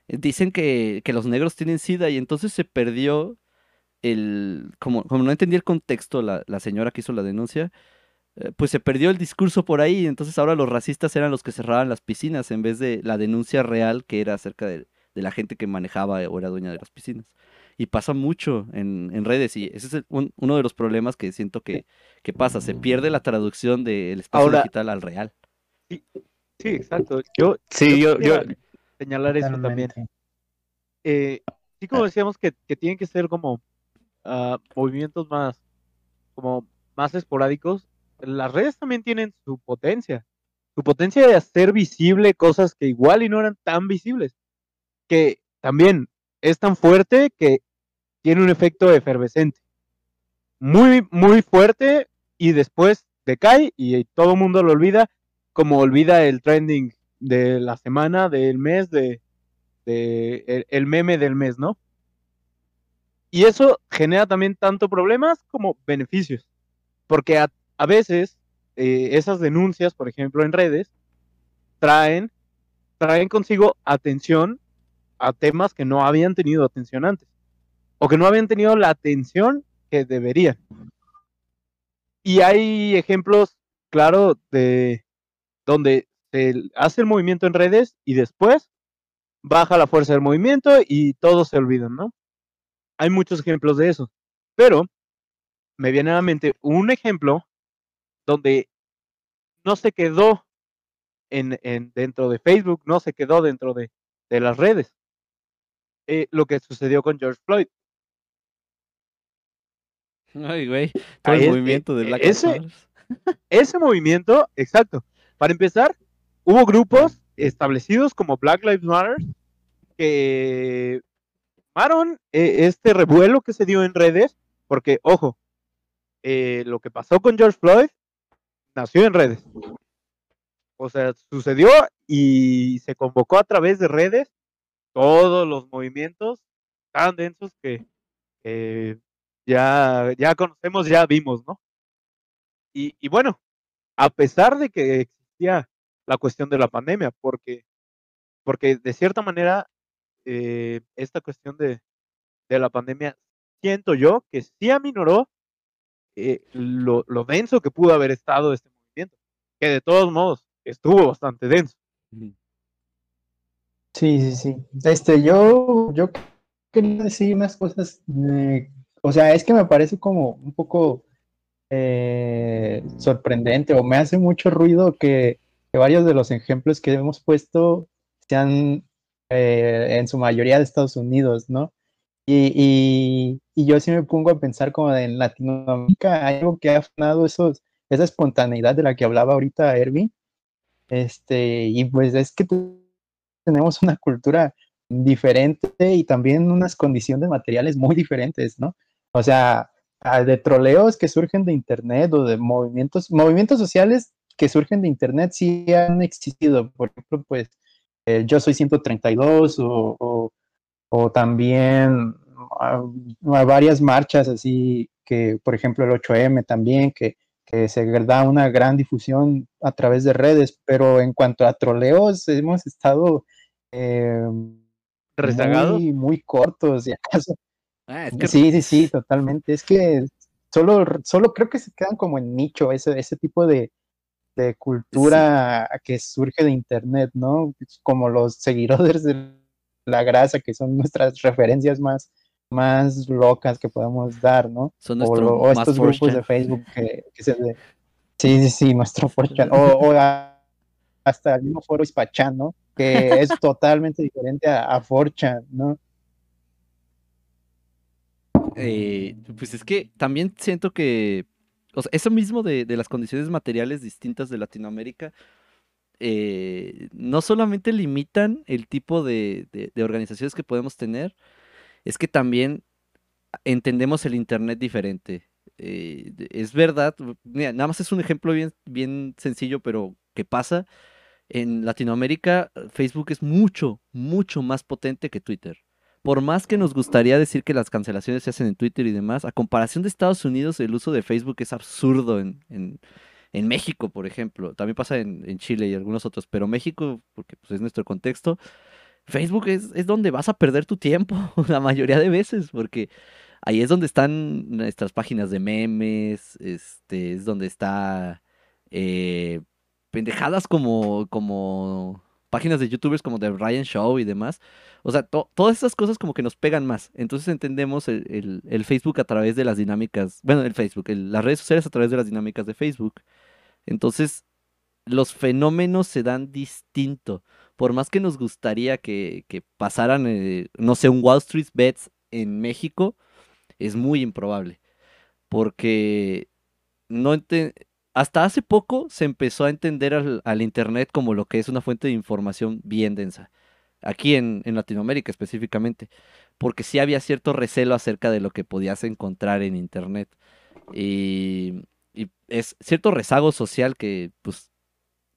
eh, dicen que, los negros tienen sida y entonces se perdió el, como, no entendía el contexto la, señora que hizo la denuncia, eh, pues se perdió el discurso por ahí, entonces ahora los racistas eran los que cerraban las piscinas en vez de la denuncia real que era acerca de, de la gente que manejaba o era dueña de las piscinas. Y pasa mucho en, en redes y ese es el- un- uno de los problemas que siento que, que pasa, se pierde la traducción del espacio Ahora- digital al real. Sí, exacto. Yo Sí, yo, yo, señalar eso también. Eh, sí como decíamos que, que tienen que ser como ah, movimientos más como más esporádicos las redes también tienen su potencia su potencia de hacer visible cosas que igual y no eran tan visibles que también es tan fuerte que tiene un efecto efervescente muy muy fuerte y después decae y todo el mundo lo olvida como olvida el trending de la semana del mes de el meme del mes, ¿no? Y eso genera también tanto problemas como beneficios, porque a, a veces eh, esas denuncias, por ejemplo, en redes, traen, traen consigo atención a temas que no habían tenido atención antes, o que no habían tenido la atención que deberían. Y hay ejemplos, claro, de donde se hace el movimiento en redes y después baja la fuerza del movimiento y todos se olvidan, ¿no? Hay muchos ejemplos de eso, pero me viene a la mente un ejemplo donde no se quedó en, en dentro de Facebook, no se quedó dentro de, de las redes. Eh, lo que sucedió con George Floyd. Ay, güey, todo el es- movimiento de eh, Black ese-. Ese movimiento, exacto. Para empezar, hubo grupos establecidos como Black Lives Matter que tomaron eh, este revuelo que se dio en redes, porque, ojo, eh, lo que pasó con George Floyd nació en redes. O sea, sucedió y se convocó a través de redes todos los movimientos tan densos que ya, ya conocemos, ya vimos, ¿no? Y, y bueno, a pesar de que existía la cuestión de la pandemia, porque, porque de cierta manera eh, esta cuestión de, de la pandemia, siento yo que sí aminoró eh, lo, denso que pudo haber estado este movimiento, que de todos modos estuvo bastante denso. Sí, sí, sí. Este, yo, yo quería decir unas cosas, o sea, es que me parece como un poco eh, sorprendente o me hace mucho ruido que, varios de los ejemplos que hemos puesto sean eh, en su mayoría de Estados Unidos, ¿no? Y, y yo sí me pongo a pensar como en Latinoamérica, algo que ha esos, esa espontaneidad de la que hablaba ahorita Erwin, este, y pues es que tenemos una cultura diferente y también unas condiciones materiales muy diferentes, ¿no? O sea, de troleos que surgen de internet o de movimientos, movimientos sociales que surgen de internet sí han existido. Por ejemplo, pues eh, yo soy 132 o, o, o también ah, varias marchas así que, por ejemplo, el 8M también, que, que se da una gran difusión a través de redes, pero en cuanto a troleos hemos estado eh, ¿Rezagados? muy, muy cortos, y acaso. Ah, es que Sí, sí, sí, totalmente. Es que solo, solo creo que se quedan como en nicho ese, ese tipo de, de cultura que surge de internet, ¿no? Como los seguidores de la grasa, que son nuestras referencias más, más locas que podemos dar, ¿no? son O, lo- o estos grupos 4chan. de Facebook que, que se de- Sí, sí, sí, nuestro 4chan. O, o a- hasta el mismo foro Hispachan, ¿no? Que es totalmente diferente a, a 4chan, ¿no? Eh, pues es que también siento que, o sea, eso mismo de, de las condiciones materiales distintas de Latinoamérica, eh, no solamente limitan el tipo de, de- de organizaciones que podemos tener, es que también entendemos el Internet diferente. Eh, es verdad, nada más es un ejemplo bien, bien sencillo, pero que pasa. En Latinoamérica, Facebook es mucho, mucho más potente que Twitter. Por más que nos gustaría decir que las cancelaciones se hacen en Twitter y demás, a comparación de Estados Unidos, el uso de Facebook es absurdo en, en- en México, por ejemplo. También pasa en, en Chile y algunos otros, pero México, porque pues, es nuestro contexto, Facebook es, es donde vas a perder tu tiempo la mayoría de veces, porque ahí es donde están nuestras páginas de memes, este, es donde está eh, pendejadas como, como páginas de youtubers como The Ryan Show y demás. O sea, to- todas esas cosas como que nos pegan más. Entonces entendemos el, el- Facebook a través de las dinámicas, bueno, el Facebook, las redes sociales a través de las dinámicas de Facebook. Entonces, los fenómenos se dan distinto. Por más que nos gustaría que, pasaran, eh, no sé, un Wall Street Bets en México, es muy improbable. Porque no hasta hace poco se empezó a entender al, Internet como lo que es una fuente de información bien densa. Aquí en, en Latinoamérica específicamente. Porque sí había cierto recelo acerca de lo que podías encontrar en Internet. Y, y es cierto rezago social que, pues,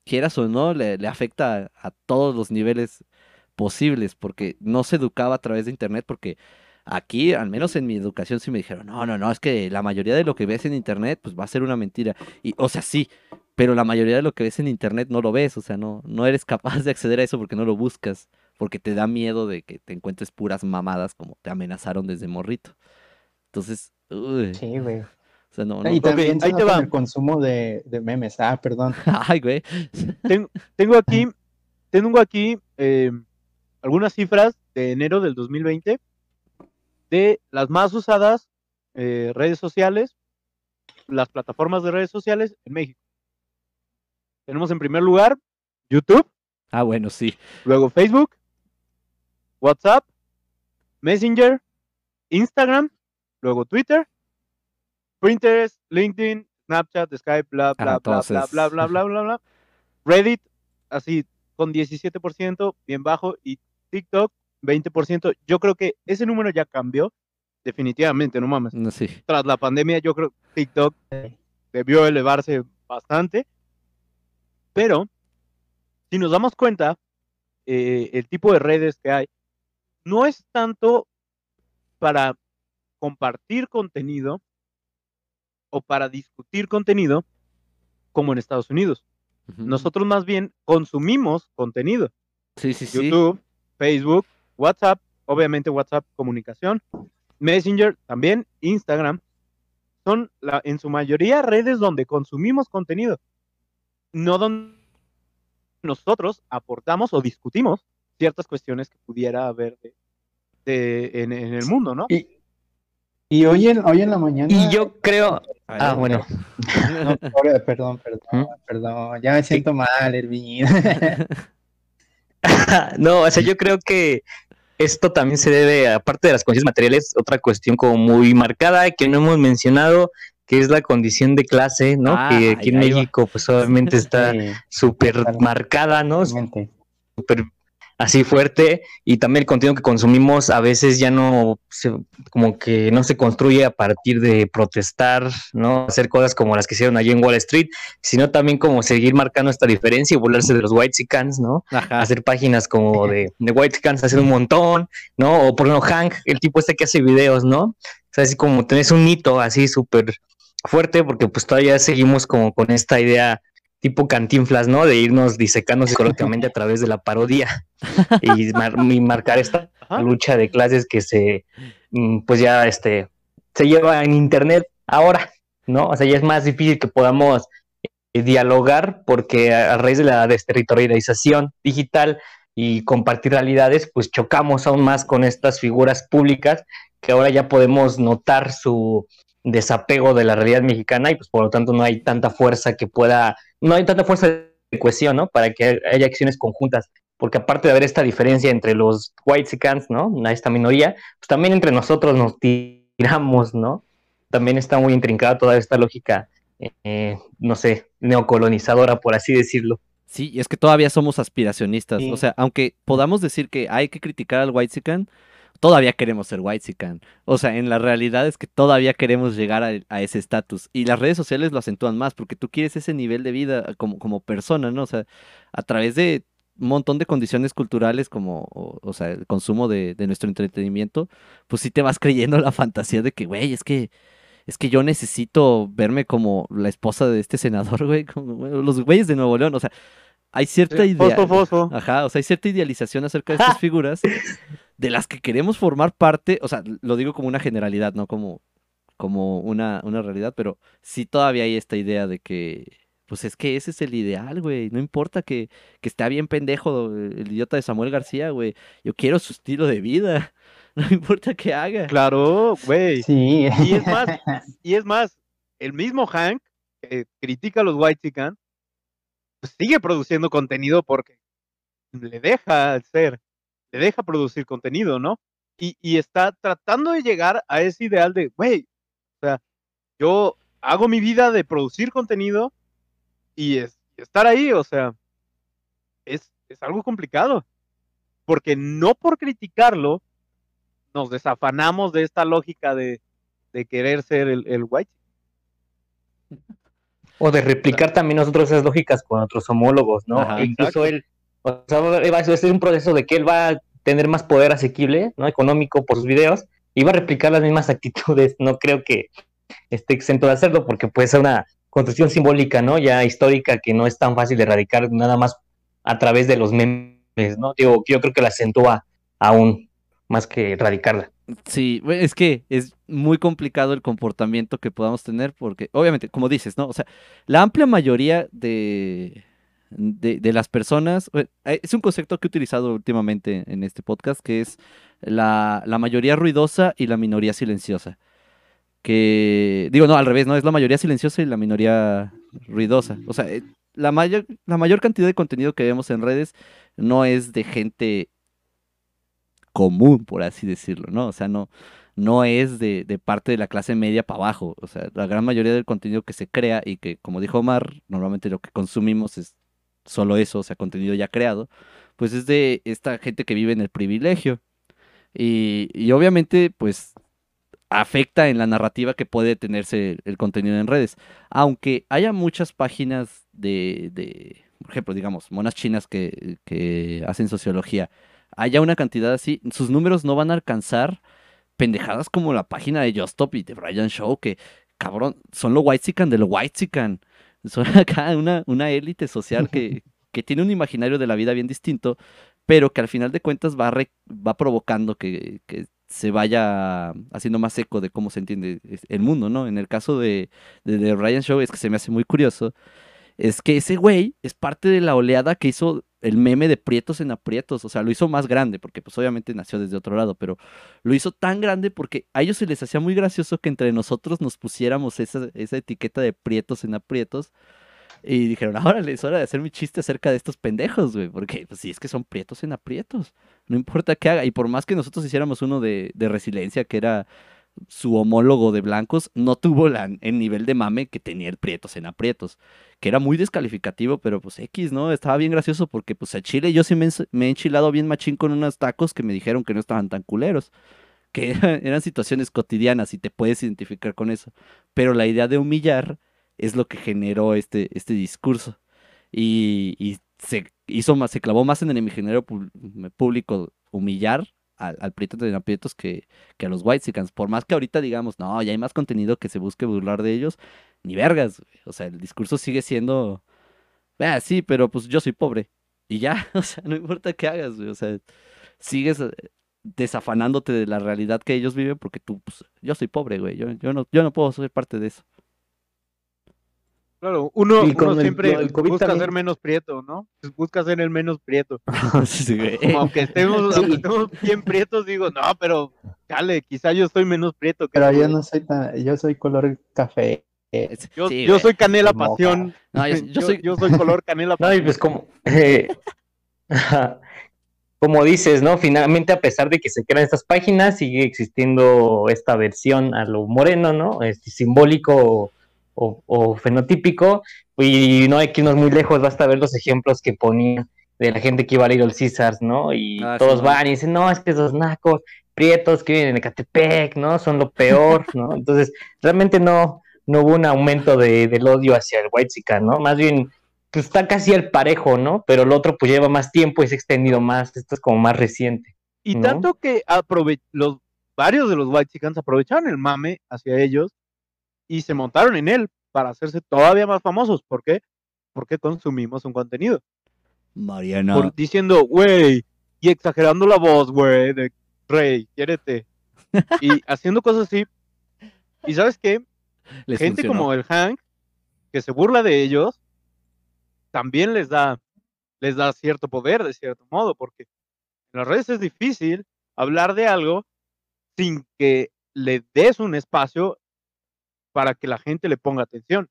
quieras o no, le, afecta a, a todos los niveles posibles. Porque no se educaba a través de Internet. Porque aquí, al menos en mi educación, sí me dijeron, no, no, no, es que la mayoría de lo que ves en Internet, pues va a ser una mentira. Y, o sea, sí, pero la mayoría de lo que ves en internet no lo ves, o sea, no, no eres capaz de acceder a eso porque no lo buscas, porque te da miedo de que te encuentres puras mamadas como te amenazaron desde morrito. Entonces, uy, Sí, güey. O sea, no, no. Y también ahí te va. el consumo de, de memes. Ah, perdón. Ay, güey. Tengo, tengo aquí, tengo aquí eh, algunas cifras de enero del 2020 de las más usadas eh, redes sociales, las plataformas de redes sociales en México. Tenemos en primer lugar YouTube, Ah, bueno, sí. luego Facebook, WhatsApp, Messenger, Instagram, luego Twitter, Pinterest, LinkedIn, Snapchat, Skype, bla, bla, Ah, bla, bla, bla, bla, bla, bla, bla. Reddit, así, con 17%, bien bajo, y TikTok, 20%. Yo creo que ese número ya cambió, definitivamente, no mames. No, sí. Tras la pandemia, yo creo que TikTok debió elevarse bastante, pero si nos damos cuenta, eh, el tipo de redes que hay no es tanto para compartir contenido o para discutir contenido como en Estados Unidos. Nosotros más bien consumimos contenido. Sí, sí, sí. YouTube, Facebook, WhatsApp, obviamente WhatsApp comunicación, Messenger también, Instagram, son la, en su mayoría redes donde consumimos contenido, no donde nosotros aportamos o discutimos ciertas cuestiones que pudiera haber de, de- en, en el mundo, ¿no? Y, y hoy, en, hoy en la mañana. Y yo creo. Ah, bueno. No, perdón, perdón, ¿Mm? perdón. Ya me siento mal, Ervin. No, o sea, yo creo que esto también se debe, aparte de las condiciones materiales, otra cuestión como muy marcada que no hemos mencionado, que es la condición de clase, ¿no? Ah, que aquí en va. México, pues obviamente está súper marcada, ¿no? súper así fuerte y también el contenido que consumimos a veces ya no se, como que no se construye a partir de protestar, ¿no? Hacer cosas como las que hicieron allí en Wall Street, sino también como seguir marcando esta diferencia y burlarse de los white ¿no? Ajá. Hacer páginas como de, de white hacer un montón, ¿no? O por ejemplo Hank, el tipo este que hace videos, ¿no? O sea, así como tenés un hito así súper fuerte porque pues todavía seguimos como con esta idea tipo cantinflas, ¿no? De irnos disecando psicológicamente a través de la parodia y, mar- y marcar esta Ajá. lucha de clases que se, mm, pues ya, este, se lleva en internet ahora, ¿no? O sea, ya es más difícil que podamos eh, dialogar porque a raíz de la desterritorialización digital y compartir realidades, pues chocamos aún más con estas figuras públicas que ahora ya podemos notar su desapego de la realidad mexicana y pues por lo tanto no hay tanta fuerza que pueda, no hay tanta fuerza de cohesión, ¿no? Para que haya acciones conjuntas, porque aparte de haber esta diferencia entre los white ¿no? A esta minoría, pues también entre nosotros nos tiramos, ¿no? También está muy intrincada toda esta lógica, eh, no sé, neocolonizadora, por así decirlo. Sí, y es que todavía somos aspiracionistas. Sí. O sea, aunque podamos decir que hay que criticar al Whitezican, todavía queremos ser Whitezican. O sea, en la realidad es que todavía queremos llegar a, a ese estatus. Y las redes sociales lo acentúan más, porque tú quieres ese nivel de vida como, como persona, ¿no? O sea, a través de un montón de condiciones culturales como, o, o sea, el consumo de, de nuestro entretenimiento, pues sí te vas creyendo la fantasía de que, güey, es que es que yo necesito verme como la esposa de este senador, güey, como los güeyes de Nuevo León, o sea, hay cierta idea, ajá, o sea, hay cierta idealización acerca de estas figuras de las que queremos formar parte, o sea, lo digo como una generalidad, no como como una, una realidad, pero sí todavía hay esta idea de que, pues es que ese es el ideal, güey, no importa que, que esté bien pendejo el, idiota de Samuel García, güey, yo quiero su estilo de vida, no importa qué haga. Claro, güey. Sí. Y es más, y es más, el mismo Hank que critica a los White pues sigue produciendo contenido porque le deja ser, le deja producir contenido, ¿no? Y, y está tratando de llegar a ese ideal de, güey, o sea, yo hago mi vida de producir contenido y, es, y estar ahí, o sea, es, es algo complicado. Porque no por criticarlo nos desafanamos de esta lógica de, de querer ser el, el white. O de replicar también nosotros esas lógicas con otros homólogos, ¿no? Ajá, E incluso exacto. él, o sea, va a ser un proceso de que él va a tener más poder asequible, ¿no? Económico por sus videos y va a replicar las mismas actitudes. No creo que esté exento de hacerlo porque puede ser una construcción simbólica, ¿no? Ya histórica que no es tan fácil de erradicar nada más a través de los memes, ¿no? Digo, yo creo que la acentúa aún más que erradicarla. Sí, es que es muy complicado el comportamiento que podamos tener porque, obviamente, como dices, ¿no? O sea, la amplia mayoría de, de, las personas, güey, eh, es un concepto que he utilizado últimamente en este podcast, que es la, la mayoría ruidosa y la minoría silenciosa. Que, digo, no, al revés, ¿no? Es la mayoría silenciosa y la minoría ruidosa. O sea, eh, la mayor, la mayor cantidad de contenido que vemos en redes no es de gente común, por así decirlo, ¿no? O sea, no, no es de, de parte de la clase media para abajo. O sea, la gran mayoría del contenido que se crea y que, como dijo Omar, normalmente lo que consumimos es solo eso, o sea, contenido ya creado, pues es de esta gente que vive en el privilegio. Y, y obviamente, pues afecta en la narrativa que puede tenerse el, contenido en redes. Aunque haya muchas páginas de, de por ejemplo, digamos, monas chinas que, que hacen sociología, haya una cantidad así, sus números no van a alcanzar pendejadas como la página de Just Stop y de Brian Show, que, cabrón, son lo white de lo white Son acá una, una élite social que, que tiene un imaginario de la vida bien distinto, pero que al final de cuentas va, va provocando que, que, se vaya haciendo más eco de cómo se entiende el mundo, ¿no? En el caso de, de, de Ryan Show es que se me hace muy curioso, es que ese güey es parte de la oleada que hizo el meme de prietos en aprietos, o sea, lo hizo más grande, porque pues obviamente nació desde otro lado, pero lo hizo tan grande porque a ellos se les hacía muy gracioso que entre nosotros nos pusiéramos esa, esa etiqueta de prietos en aprietos. Y dijeron, ahora es hora de hacer mi chiste acerca de estos pendejos, güey, porque pues sí, es que son prietos en aprietos, no importa qué haga, y por más que nosotros hiciéramos uno de, de resiliencia, que era su homólogo de blancos no tuvo la, el nivel de mame que tenía el Prietos en aprietos, que era muy descalificativo, pero pues X, ¿no? Estaba bien gracioso porque pues a Chile yo sí me, he enchilado bien machín con unos tacos que me dijeron que no estaban tan culeros, que eran, situaciones cotidianas y te puedes identificar con eso, pero la idea de humillar es lo que generó este, este discurso y, y se hizo más, se clavó más en el imaginario público humillar al, al de aprietos que, que a los Whitesicans. Por más que ahorita digamos, no, ya hay más contenido que se busque burlar de ellos, ni vergas. O sea, el discurso sigue siendo, ah, sí, pero pues yo soy pobre. Y ya, o sea, no importa qué hagas, O sea, sigues eh, desafanándote de la realidad que ellos viven porque tú, pues, yo soy pobre, güey. Yo, yo, no, yo no puedo ser parte de eso. Claro, uno, siempre busca ser menos prieto, ¿no? Busca ser el menos prieto. Como aunque estemos, bien prietos, digo, no, pero dale, quizá yo estoy menos prieto. pero yo no soy tan, yo soy color café. Yo, soy canela pasión. yo, soy... yo, soy... color canela pasión. No, y pues como, eh, como dices, ¿no? Finalmente, a pesar de que se crean estas páginas, sigue existiendo esta versión a lo moreno, ¿no? Este simbólico o, fenotípico, y no hay que irnos muy lejos, basta ver los ejemplos que ponía de la gente que iba a ir al Caesars, ¿no? Y ah, todos van y dicen, no, es que esos nacos, prietos que viven en Ecatepec, ¿no? Son lo peor, ¿no? Entonces, realmente no, no hubo un aumento de, del odio hacia el White ¿no? Más bien, pues está casi al parejo, ¿no? Pero el otro pues lleva más tiempo y se ha extendido más, esto es como más reciente. Y tanto que los varios de los White aprovecharon el mame hacia ellos y se montaron en él para hacerse todavía más famosos. ¿Por qué? Porque consumimos un contenido. Mariana. diciendo, güey, y exagerando la voz, güey, de Rey, quiérete. y haciendo cosas así. ¿Y sabes qué? Gente como el Hank, que se burla de ellos, también les da, les da cierto poder, de cierto modo, porque en las redes es difícil hablar de algo sin que le des un espacio para que la gente le ponga atención.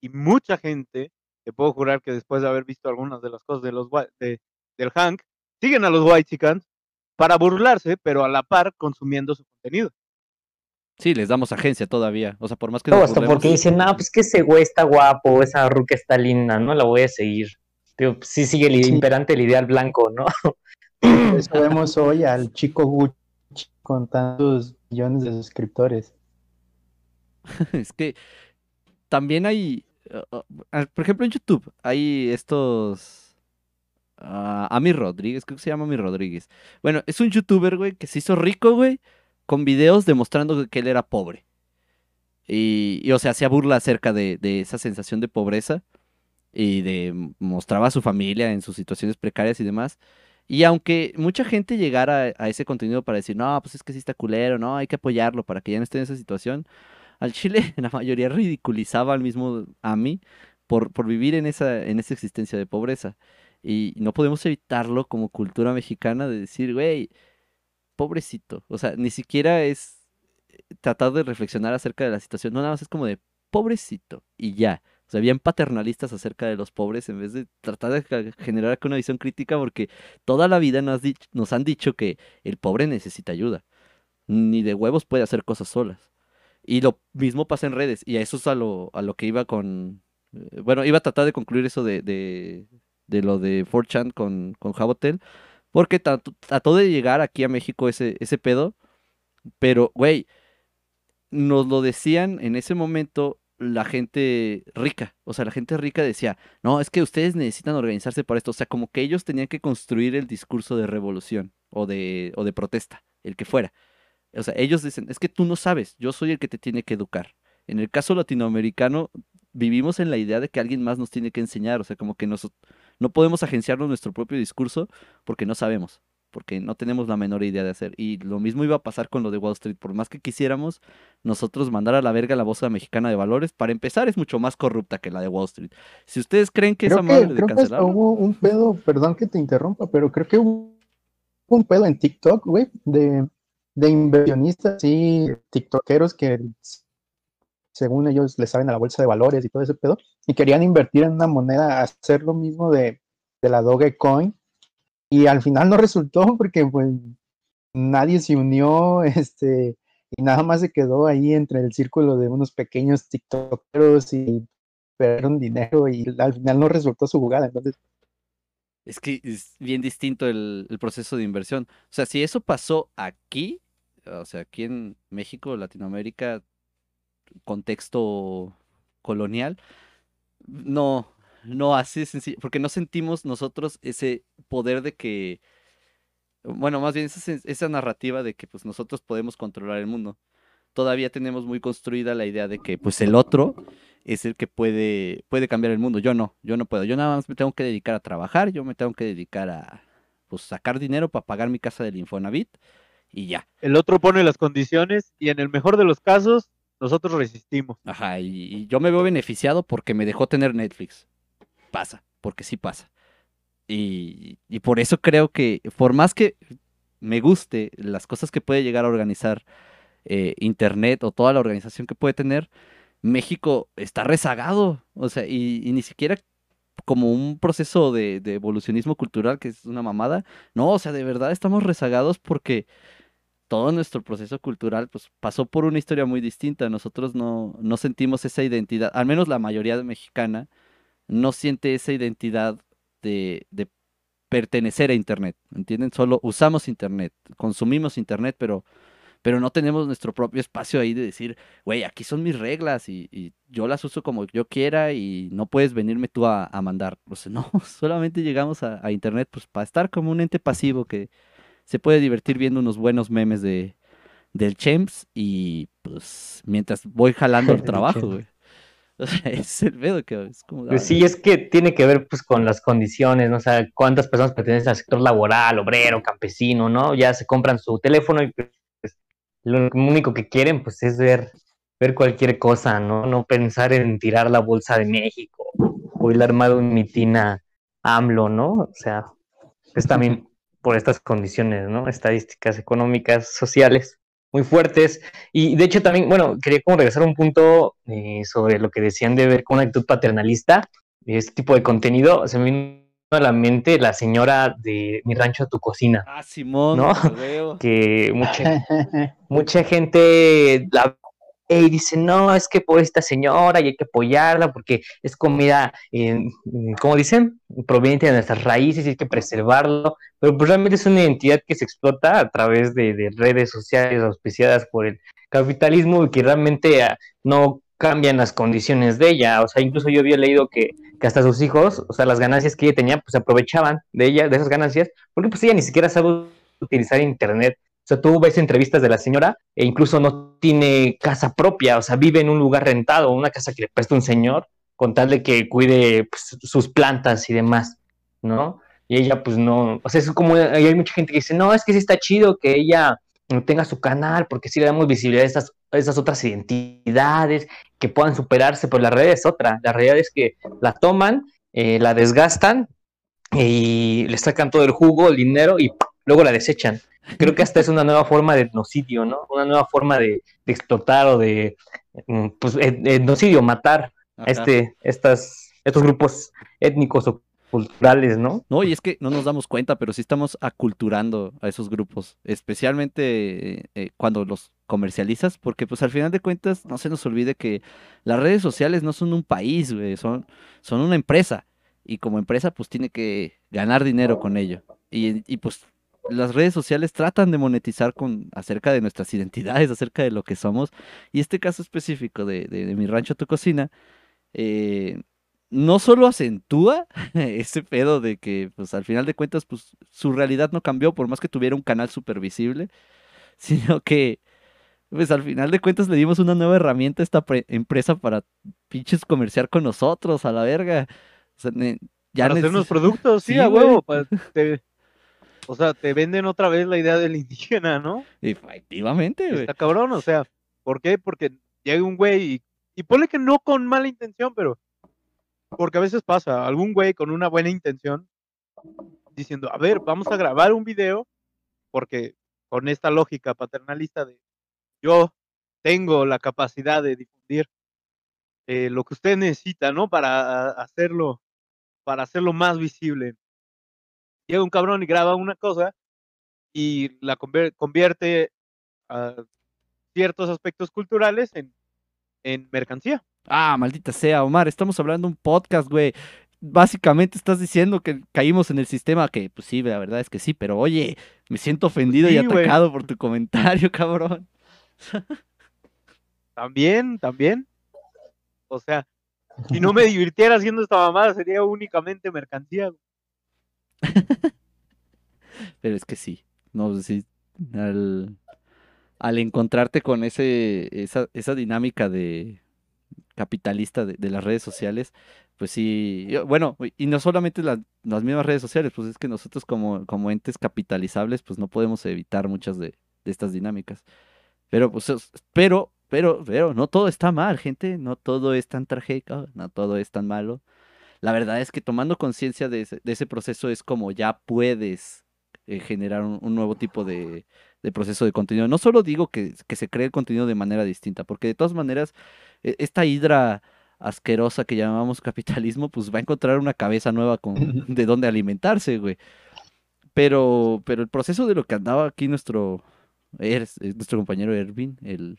Y mucha gente, te puedo jurar que después de haber visto algunas de las cosas de los, de, del Hank, siguen a los White Chickens para burlarse, pero a la par consumiendo su contenido. Sí, les damos agencia todavía. O sea, por más que. No, hasta porque dicen, no, pues que ese güey está guapo, esa ruca está linda, no la voy a seguir. Pero sí sigue el imperante el ideal blanco, ¿no? Eso vemos hoy al chico Gucci con tantos millones de suscriptores. es que también hay, uh, por ejemplo, en YouTube hay estos... Uh, Ami Rodríguez, creo que se llama Ami Rodríguez. Bueno, es un youtuber, güey, que se hizo rico, güey, con videos demostrando que él era pobre. Y, o sea, hacía burla acerca de, esa sensación de pobreza y de mostraba a su familia en sus situaciones precarias y demás. Y aunque mucha gente llegara a, a, ese contenido para decir, no, pues es que sí está culero, no, hay que apoyarlo para que ya no esté en esa situación, al Chile la mayoría ridiculizaba al mismo a mí por, por vivir en esa, en esa existencia de pobreza. Y no podemos evitarlo como cultura mexicana de decir, güey, pobrecito. O sea, ni siquiera es eh, tratar de reflexionar acerca de la situación, no nada más es como de pobrecito y ya. O sea, bien paternalistas acerca de los pobres en vez de tratar de generar una visión crítica porque toda la vida nos, nos han dicho que el pobre necesita ayuda. Ni de huevos puede hacer cosas solas. Y lo mismo pasa en redes. Y a eso es a lo, a lo que iba con. Eh, bueno, iba a tratar de concluir eso de, de, lo de 4chan con, con Jabotel. Porque trató de llegar aquí a México ese, ese pedo. Pero, güey, nos lo decían en ese momento la gente rica. O sea, la gente rica decía, no, es que ustedes necesitan organizarse para esto. O sea, como que ellos tenían que construir el discurso de revolución o de, o de protesta, el que fuera O sea, ellos dicen, es que tú no sabes, yo soy el que te tiene que educar. En el caso latinoamericano, vivimos en la idea de que alguien más nos tiene que enseñar, o sea, como que nos, no podemos agenciarnos nuestro propio discurso porque no sabemos, porque no tenemos la menor idea de hacer. Y lo mismo iba a pasar con lo de Wall Street, por más que quisiéramos nosotros mandar a la verga la bolsa mexicana de valores, para empezar es mucho más corrupta que la de Wall Street. Si ustedes creen que es Creo que, amable de que cancelarla, hubo un pedo, perdón que te interrumpa, pero creo que hubo un pedo en TikTok, güey, de, de inversionistas, sí, tiktokeros que según ellos le saben a la bolsa de valores y todo ese pedo, y querían invertir en una moneda, hacer lo mismo de, de la Dogecoin, y al final no resultó porque pues nadie se unió, este, y nada más se quedó ahí entre el círculo de unos pequeños tiktokeros y perdieron dinero y al final no resultó su jugada, entonces Es que es bien distinto el, el proceso de inversión. O sea, si eso pasó aquí, o sea, aquí en México, Latinoamérica, contexto colonial, no, no así de sencillo, porque no sentimos nosotros ese poder de que, bueno, más bien esa, esa narrativa de que pues nosotros podemos controlar el mundo. Todavía tenemos muy construida la idea de que pues el otro es el que puede, puede cambiar el mundo. Yo no, yo no puedo. Yo nada más me tengo que dedicar a trabajar, yo me tengo que dedicar a pues sacar dinero para pagar mi casa del Infonavit y ya. El otro pone las condiciones y en el mejor de los casos, nosotros resistimos. Ajá, y, y yo me veo beneficiado porque me dejó tener Netflix. Pasa, porque sí pasa. Y, y por eso creo que, por más que me guste las cosas que puede llegar a organizar eh, Internet o toda la organización que puede tener, México está rezagado. O sea, y, y ni siquiera como un proceso de, de evolucionismo cultural, que es una mamada. No, o sea, de verdad estamos rezagados porque todo nuestro proceso cultural pues, pasó por una historia muy distinta. Nosotros no, no sentimos esa identidad, al menos la mayoría de mexicana no siente esa identidad de, de pertenecer a Internet, ¿entienden? Solo usamos Internet, consumimos Internet, pero, pero no tenemos nuestro propio espacio ahí de decir, güey, aquí son mis reglas y, y yo las uso como yo quiera y no puedes venirme tú a, a mandar. Sea, no, solamente llegamos a, a Internet pues para estar como un ente pasivo que se puede divertir viendo unos buenos memes de, del Chems y pues mientras voy jalando el trabajo, güey. O sea, es el pedo que es como... Pues sí, es que tiene que ver pues con las condiciones, ¿no? O sea, cuántas personas pertenecen al sector laboral, obrero, campesino, ¿no? Ya se compran su teléfono y pues, lo único que quieren pues es ver, ver cualquier cosa, ¿no? No pensar en tirar la bolsa de México o el armado un mitin a AMLO, ¿no? O sea, es también por estas condiciones, ¿no? Estadísticas económicas, sociales muy fuertes. Y de hecho también, bueno, quería como regresar a un punto eh, sobre lo que decían de ver con una actitud paternalista, este tipo de contenido. Se me vino a la mente la señora de Mi Rancho a tu Cocina, Ah, Simón, ¿no? que mucha, mucha gente la y dice, no, es que por esta señora y hay que apoyarla porque es comida, eh, como dicen, proveniente de nuestras raíces y hay que preservarlo, pero pues realmente es una identidad que se explota a través de, de redes sociales auspiciadas por el capitalismo y que realmente ah, no cambian las condiciones de ella, o sea, incluso yo había leído que, que hasta sus hijos, o sea, las ganancias que ella tenía, pues aprovechaban de ella, de esas ganancias, porque pues ella ni siquiera sabe utilizar internet, o sea, tú ves entrevistas de la señora e incluso no tiene casa propia, o sea, vive en un lugar rentado, una casa que le presta un señor, con tal de que cuide pues, sus plantas y demás, ¿no? Y ella, pues no, o sea, es como, hay mucha gente que dice, no, es que sí está chido que ella tenga su canal, porque sí le damos visibilidad a estas otras identidades que puedan superarse, pero la realidad es otra, la realidad es que la toman, eh, la desgastan y le sacan todo el jugo, el dinero y ¡pum! Luego la desechan. Creo que hasta es una nueva forma de etnocidio, ¿no? Una nueva forma de, de explotar o de, mm, pues, et- etnocidio, matar a este, estas, estos grupos étnicos o culturales, ¿no? No, y es que no nos damos cuenta, pero sí estamos aculturando a esos grupos, especialmente eh, eh, cuando los comercializas, porque pues al final de cuentas no se nos olvide que las redes sociales no son un país, güey, son, son una empresa, y como empresa pues tiene que ganar dinero con ello. Y, y pues las redes sociales tratan de monetizar con acerca de nuestras identidades, acerca de lo que somos, y este caso específico de, de, de mi rancho tu cocina, eh, no solo acentúa ese pedo de que, pues al final de cuentas, pues su realidad no cambió, por más que tuviera un canal súper visible, sino que, pues al final de cuentas le dimos una nueva herramienta a esta pre- empresa para pinches comerciar con nosotros, a la verga. O sea, ya para hacernos neces- productos, sí, Sí, a güey. huevo. pa- te- o sea, te venden otra vez la idea del indígena, ¿no? Efectivamente, güey. Está cabrón, o sea, ¿por qué? Porque llega un güey y, y ponle que no con mala intención, pero porque a veces pasa, algún güey con una buena intención diciendo, a ver, vamos a grabar un video, porque con esta lógica paternalista de yo tengo la capacidad de difundir eh, lo que usted necesita, ¿no? Para hacerlo, para hacerlo más visible. Llega un cabrón y graba una cosa y la convier- convierte a ciertos aspectos culturales en, en mercancía. Ah, maldita sea, Omar, estamos hablando de un podcast, güey. Básicamente estás diciendo que caímos en el sistema, que pues sí, la verdad es que sí, pero oye, me siento ofendido y güey. atacado por tu comentario, cabrón. También, también. O sea, si no me divirtiera haciendo esta mamada, sería únicamente mercancía. güey. Pero es que sí, no sí, al, al encontrarte con ese, esa, esa dinámica de capitalista de, las redes sociales, pues sí, bueno, y no solamente la- las mismas redes sociales, pues es que nosotros como, como entes capitalizables, pues no podemos evitar muchas de, de estas dinámicas. Pero pues, es- pero, pero, pero, no todo está mal, gente, no todo es tan trágico, no todo es tan malo. La verdad es que tomando conciencia de ese, de ese proceso es como ya puedes eh, generar un, un nuevo tipo de, de proceso de contenido. No solo digo que, que se cree el contenido de manera distinta, porque de todas maneras, e- esta hidra asquerosa que llamamos capitalismo, pues va a encontrar una cabeza nueva con de dónde alimentarse, güey. Pero, pero el proceso de lo que andaba aquí nuestro, Er- nuestro compañero Ervin, el,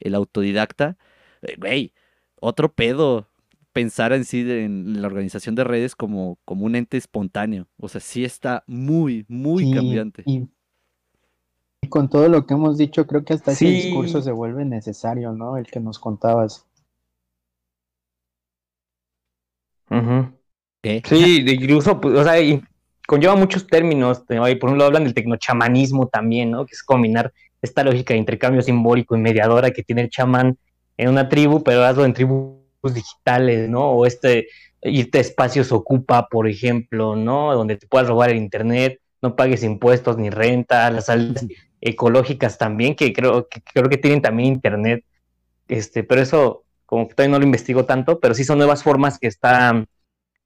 el autodidacta, eh, güey, otro pedo pensar en sí de- en la organización de redes como, como un ente espontáneo. O sea, sí está muy, muy Sí, cambiante. Y, y con todo lo que hemos dicho, creo que hasta ese discurso se vuelve necesario, ¿no? El que nos contabas. ¿Qué? Sí, incluso, pues, o sea, y conlleva muchos términos. y Por un lado hablan del tecnochamanismo también, ¿no? Que es combinar esta lógica de intercambio simbólico y mediadora que tiene el chamán en una tribu, pero hazlo en tribus digitales, ¿no? O este, irte a espacios ocupa, por ejemplo, ¿no? Donde te puedas robar el internet, no pagues impuestos ni renta, las aldeas ecológicas también, que creo que, creo que tienen también internet, este, pero eso como que todavía no lo investigo tanto, pero sí son nuevas formas que están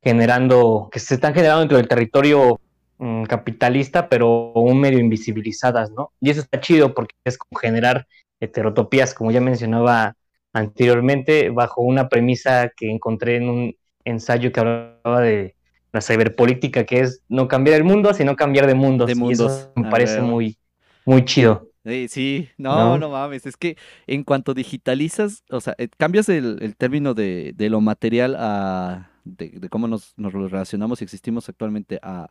generando, que se están generando dentro del territorio mm, capitalista, pero un medio invisibilizadas, ¿no? Y eso está chido porque es como generar heterotopías, como ya mencionaba anteriormente, bajo una premisa que encontré en un ensayo que hablaba de la ciberpolítica, que es no cambiar el mundo, sino cambiar de mundos. De Y mundos, eso me parece muy, muy chido. Eh, sí, no, ¿No? no mames, es que en cuanto digitalizas, o sea, eh, cambias el, el término de, de lo material a, de, de cómo nos, nos relacionamos y existimos actualmente a,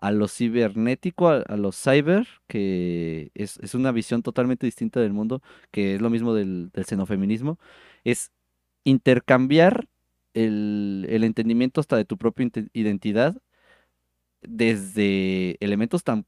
a lo cibernético, a, a lo cyber, que es, es una visión totalmente distinta del mundo, que es lo mismo del, del xenofeminismo, es intercambiar el, el entendimiento hasta de tu propia identidad desde elementos tan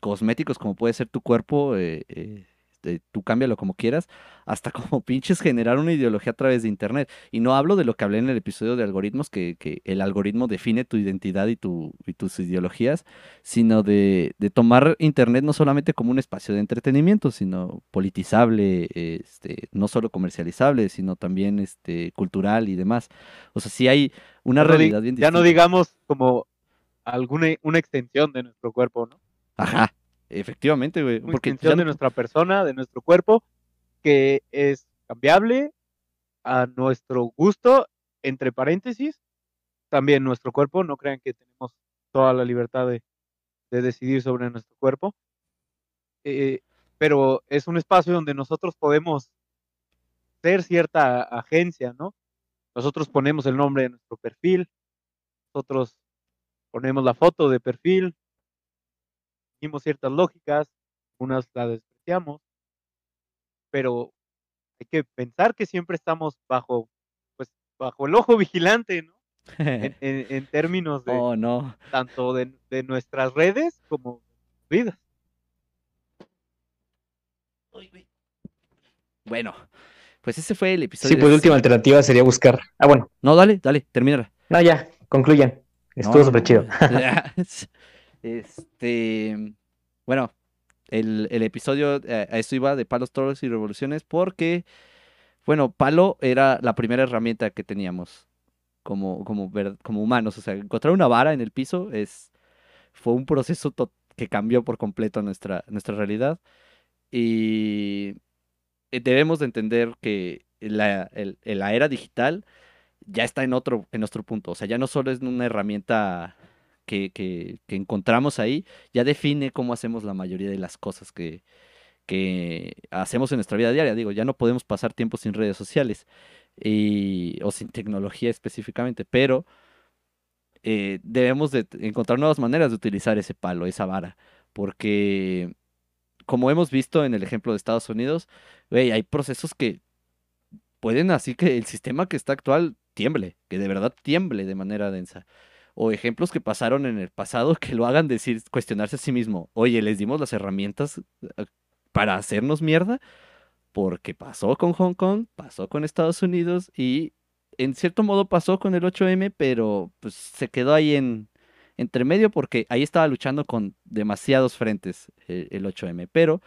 cosméticos como puede ser tu cuerpo, eh, eh, este, tú cámbialo como quieras, hasta como pinches generar una ideología a través de internet. Y no hablo de lo que hablé en el episodio de algoritmos, que, que el algoritmo define tu identidad y, tu, y tus ideologías, sino de, de tomar internet no solamente como un espacio de entretenimiento, sino politizable, eh, este, no solo comercializable, sino también este, cultural y demás. O sea, sí hay una realidad bien ya no digamos como alguna una extensión de nuestro cuerpo, ¿no? Ajá, efectivamente, güey. Una Porque ya de nuestra persona, de nuestro cuerpo, que es cambiable a nuestro gusto, entre paréntesis. También nuestro cuerpo, no crean que tenemos toda la libertad de, de decidir sobre nuestro cuerpo. Eh, pero es un espacio donde nosotros podemos ser cierta agencia, ¿no? Nosotros ponemos el nombre de nuestro perfil, nosotros ponemos la foto de perfil, seguimos ciertas lógicas, unas las despreciamos, pero hay que pensar que siempre estamos bajo, pues, bajo el ojo vigilante, ¿no? En, en- en términos de Oh, no. tanto de, de nuestras redes como de nuestras vidas. Bueno, pues ese fue el episodio. Sí, pues la última semana. alternativa sería buscar. Ah, bueno, No, dale, dale, termínala. no, ya, concluyan. Estuvo No, súper no, chido. este, bueno, el, el episodio eh, a esto iba de palos, toros y revoluciones porque, bueno, palo era la primera herramienta que teníamos como, como, como humanos. O sea, encontrar una vara en el piso es, fue un proceso que cambió por completo nuestra, nuestra realidad y eh, debemos de entender que la, el- la era digital ya está en otro, en otro punto. O sea, ya no solo es una herramienta que, encontramos ahí, ya define cómo hacemos la mayoría de las cosas que, hacemos en nuestra vida diaria. Digo, ya no podemos pasar tiempo sin redes sociales y, o sin tecnología específicamente, pero eh, debemos de encontrar nuevas maneras de utilizar ese palo, esa vara, porque como hemos visto en el ejemplo de Estados Unidos, güey, hay procesos que pueden así que el sistema que está actual tiemble, que de verdad tiemble de manera densa. O ejemplos que pasaron en el pasado que lo hagan decir, cuestionarse a sí mismo, oye, les dimos las herramientas eh, para hacernos mierda, porque pasó con Hong Kong, pasó con Estados Unidos y en cierto modo pasó con el 8M, pero pues se quedó ahí en entre medio porque ahí estaba luchando con demasiados frentes eh, el 8M, pero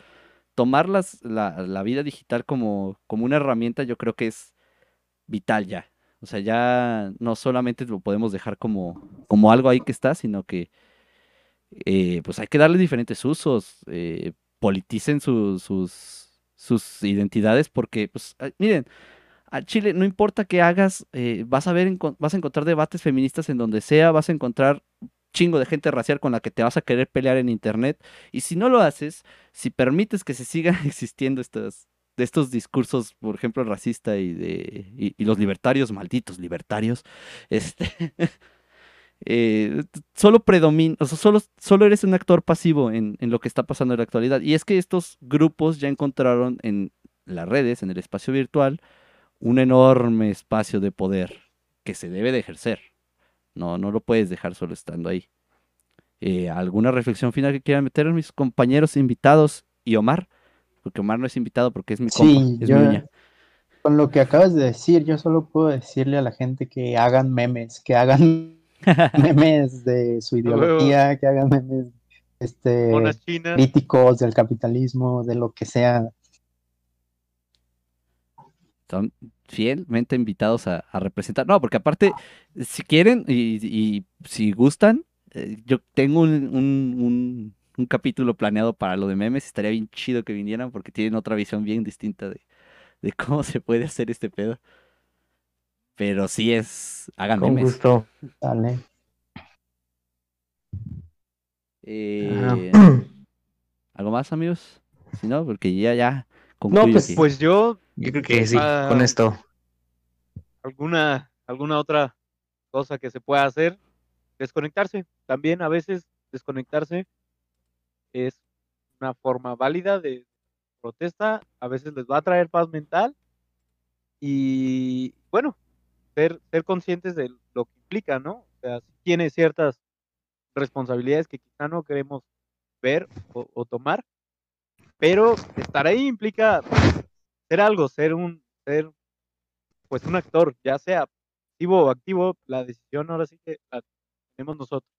tomar las- la, la vida digital como, como una herramienta yo creo que es vital ya. O sea, ya no solamente lo podemos dejar como, como algo ahí que está, sino que eh, pues hay que darle diferentes usos, eh, politicen su- sus, sus identidades, porque, pues, ah, miren, a Chile no importa qué hagas, eh, vas a ver, vas a encontrar debates feministas en donde sea, vas a encontrar chingo de gente racial con la que te vas a querer pelear en internet, y si no lo haces, si permites que se sigan existiendo estos, de estos discursos, por ejemplo, racista y de y, los libertarios, malditos libertarios, este eh, solo predomina, o sea, solo, solo eres un actor pasivo en, en lo que está pasando en la actualidad. Y es que estos grupos ya encontraron en las redes, en el espacio virtual, un enorme espacio de poder que se debe de ejercer. No, no lo puedes dejar solo estando ahí. Eh, ¿alguna reflexión final que quieran meter mis compañeros invitados y Omar? Porque Omar no es invitado porque es mi compa, Sí, es yo, mi uña. con lo que acabas de decir, yo solo puedo decirle a la gente que hagan memes, que hagan memes de su ideología, que hagan memes este, críticos del capitalismo, de lo que sea. son fielmente invitados a, a representar. No, porque aparte, si quieren y, y si gustan, eh, yo tengo un, un- un- un capítulo planeado para lo de memes. Estaría bien chido que vinieran porque tienen otra visión bien distinta de, de cómo se puede hacer este pedo. Pero sí es, hagan Con memes. gusto. Dale. Eh, ¿algo más, amigos? Si no, porque ya, ya No, pues, aquí. Pues yo, Yo creo que sí, con esto. alguna, alguna otra cosa que se pueda hacer, desconectarse. También a veces desconectarse es una forma válida de protesta, a veces les va a traer paz mental y bueno, ser, ser conscientes de lo que implica, ¿no? O sea, tiene ciertas responsabilidades que quizá no queremos ver o, tomar, pero estar ahí implica ser algo, ser un, ser pues un actor, ya sea activo o activo, la decisión ahora sí que la tenemos nosotros.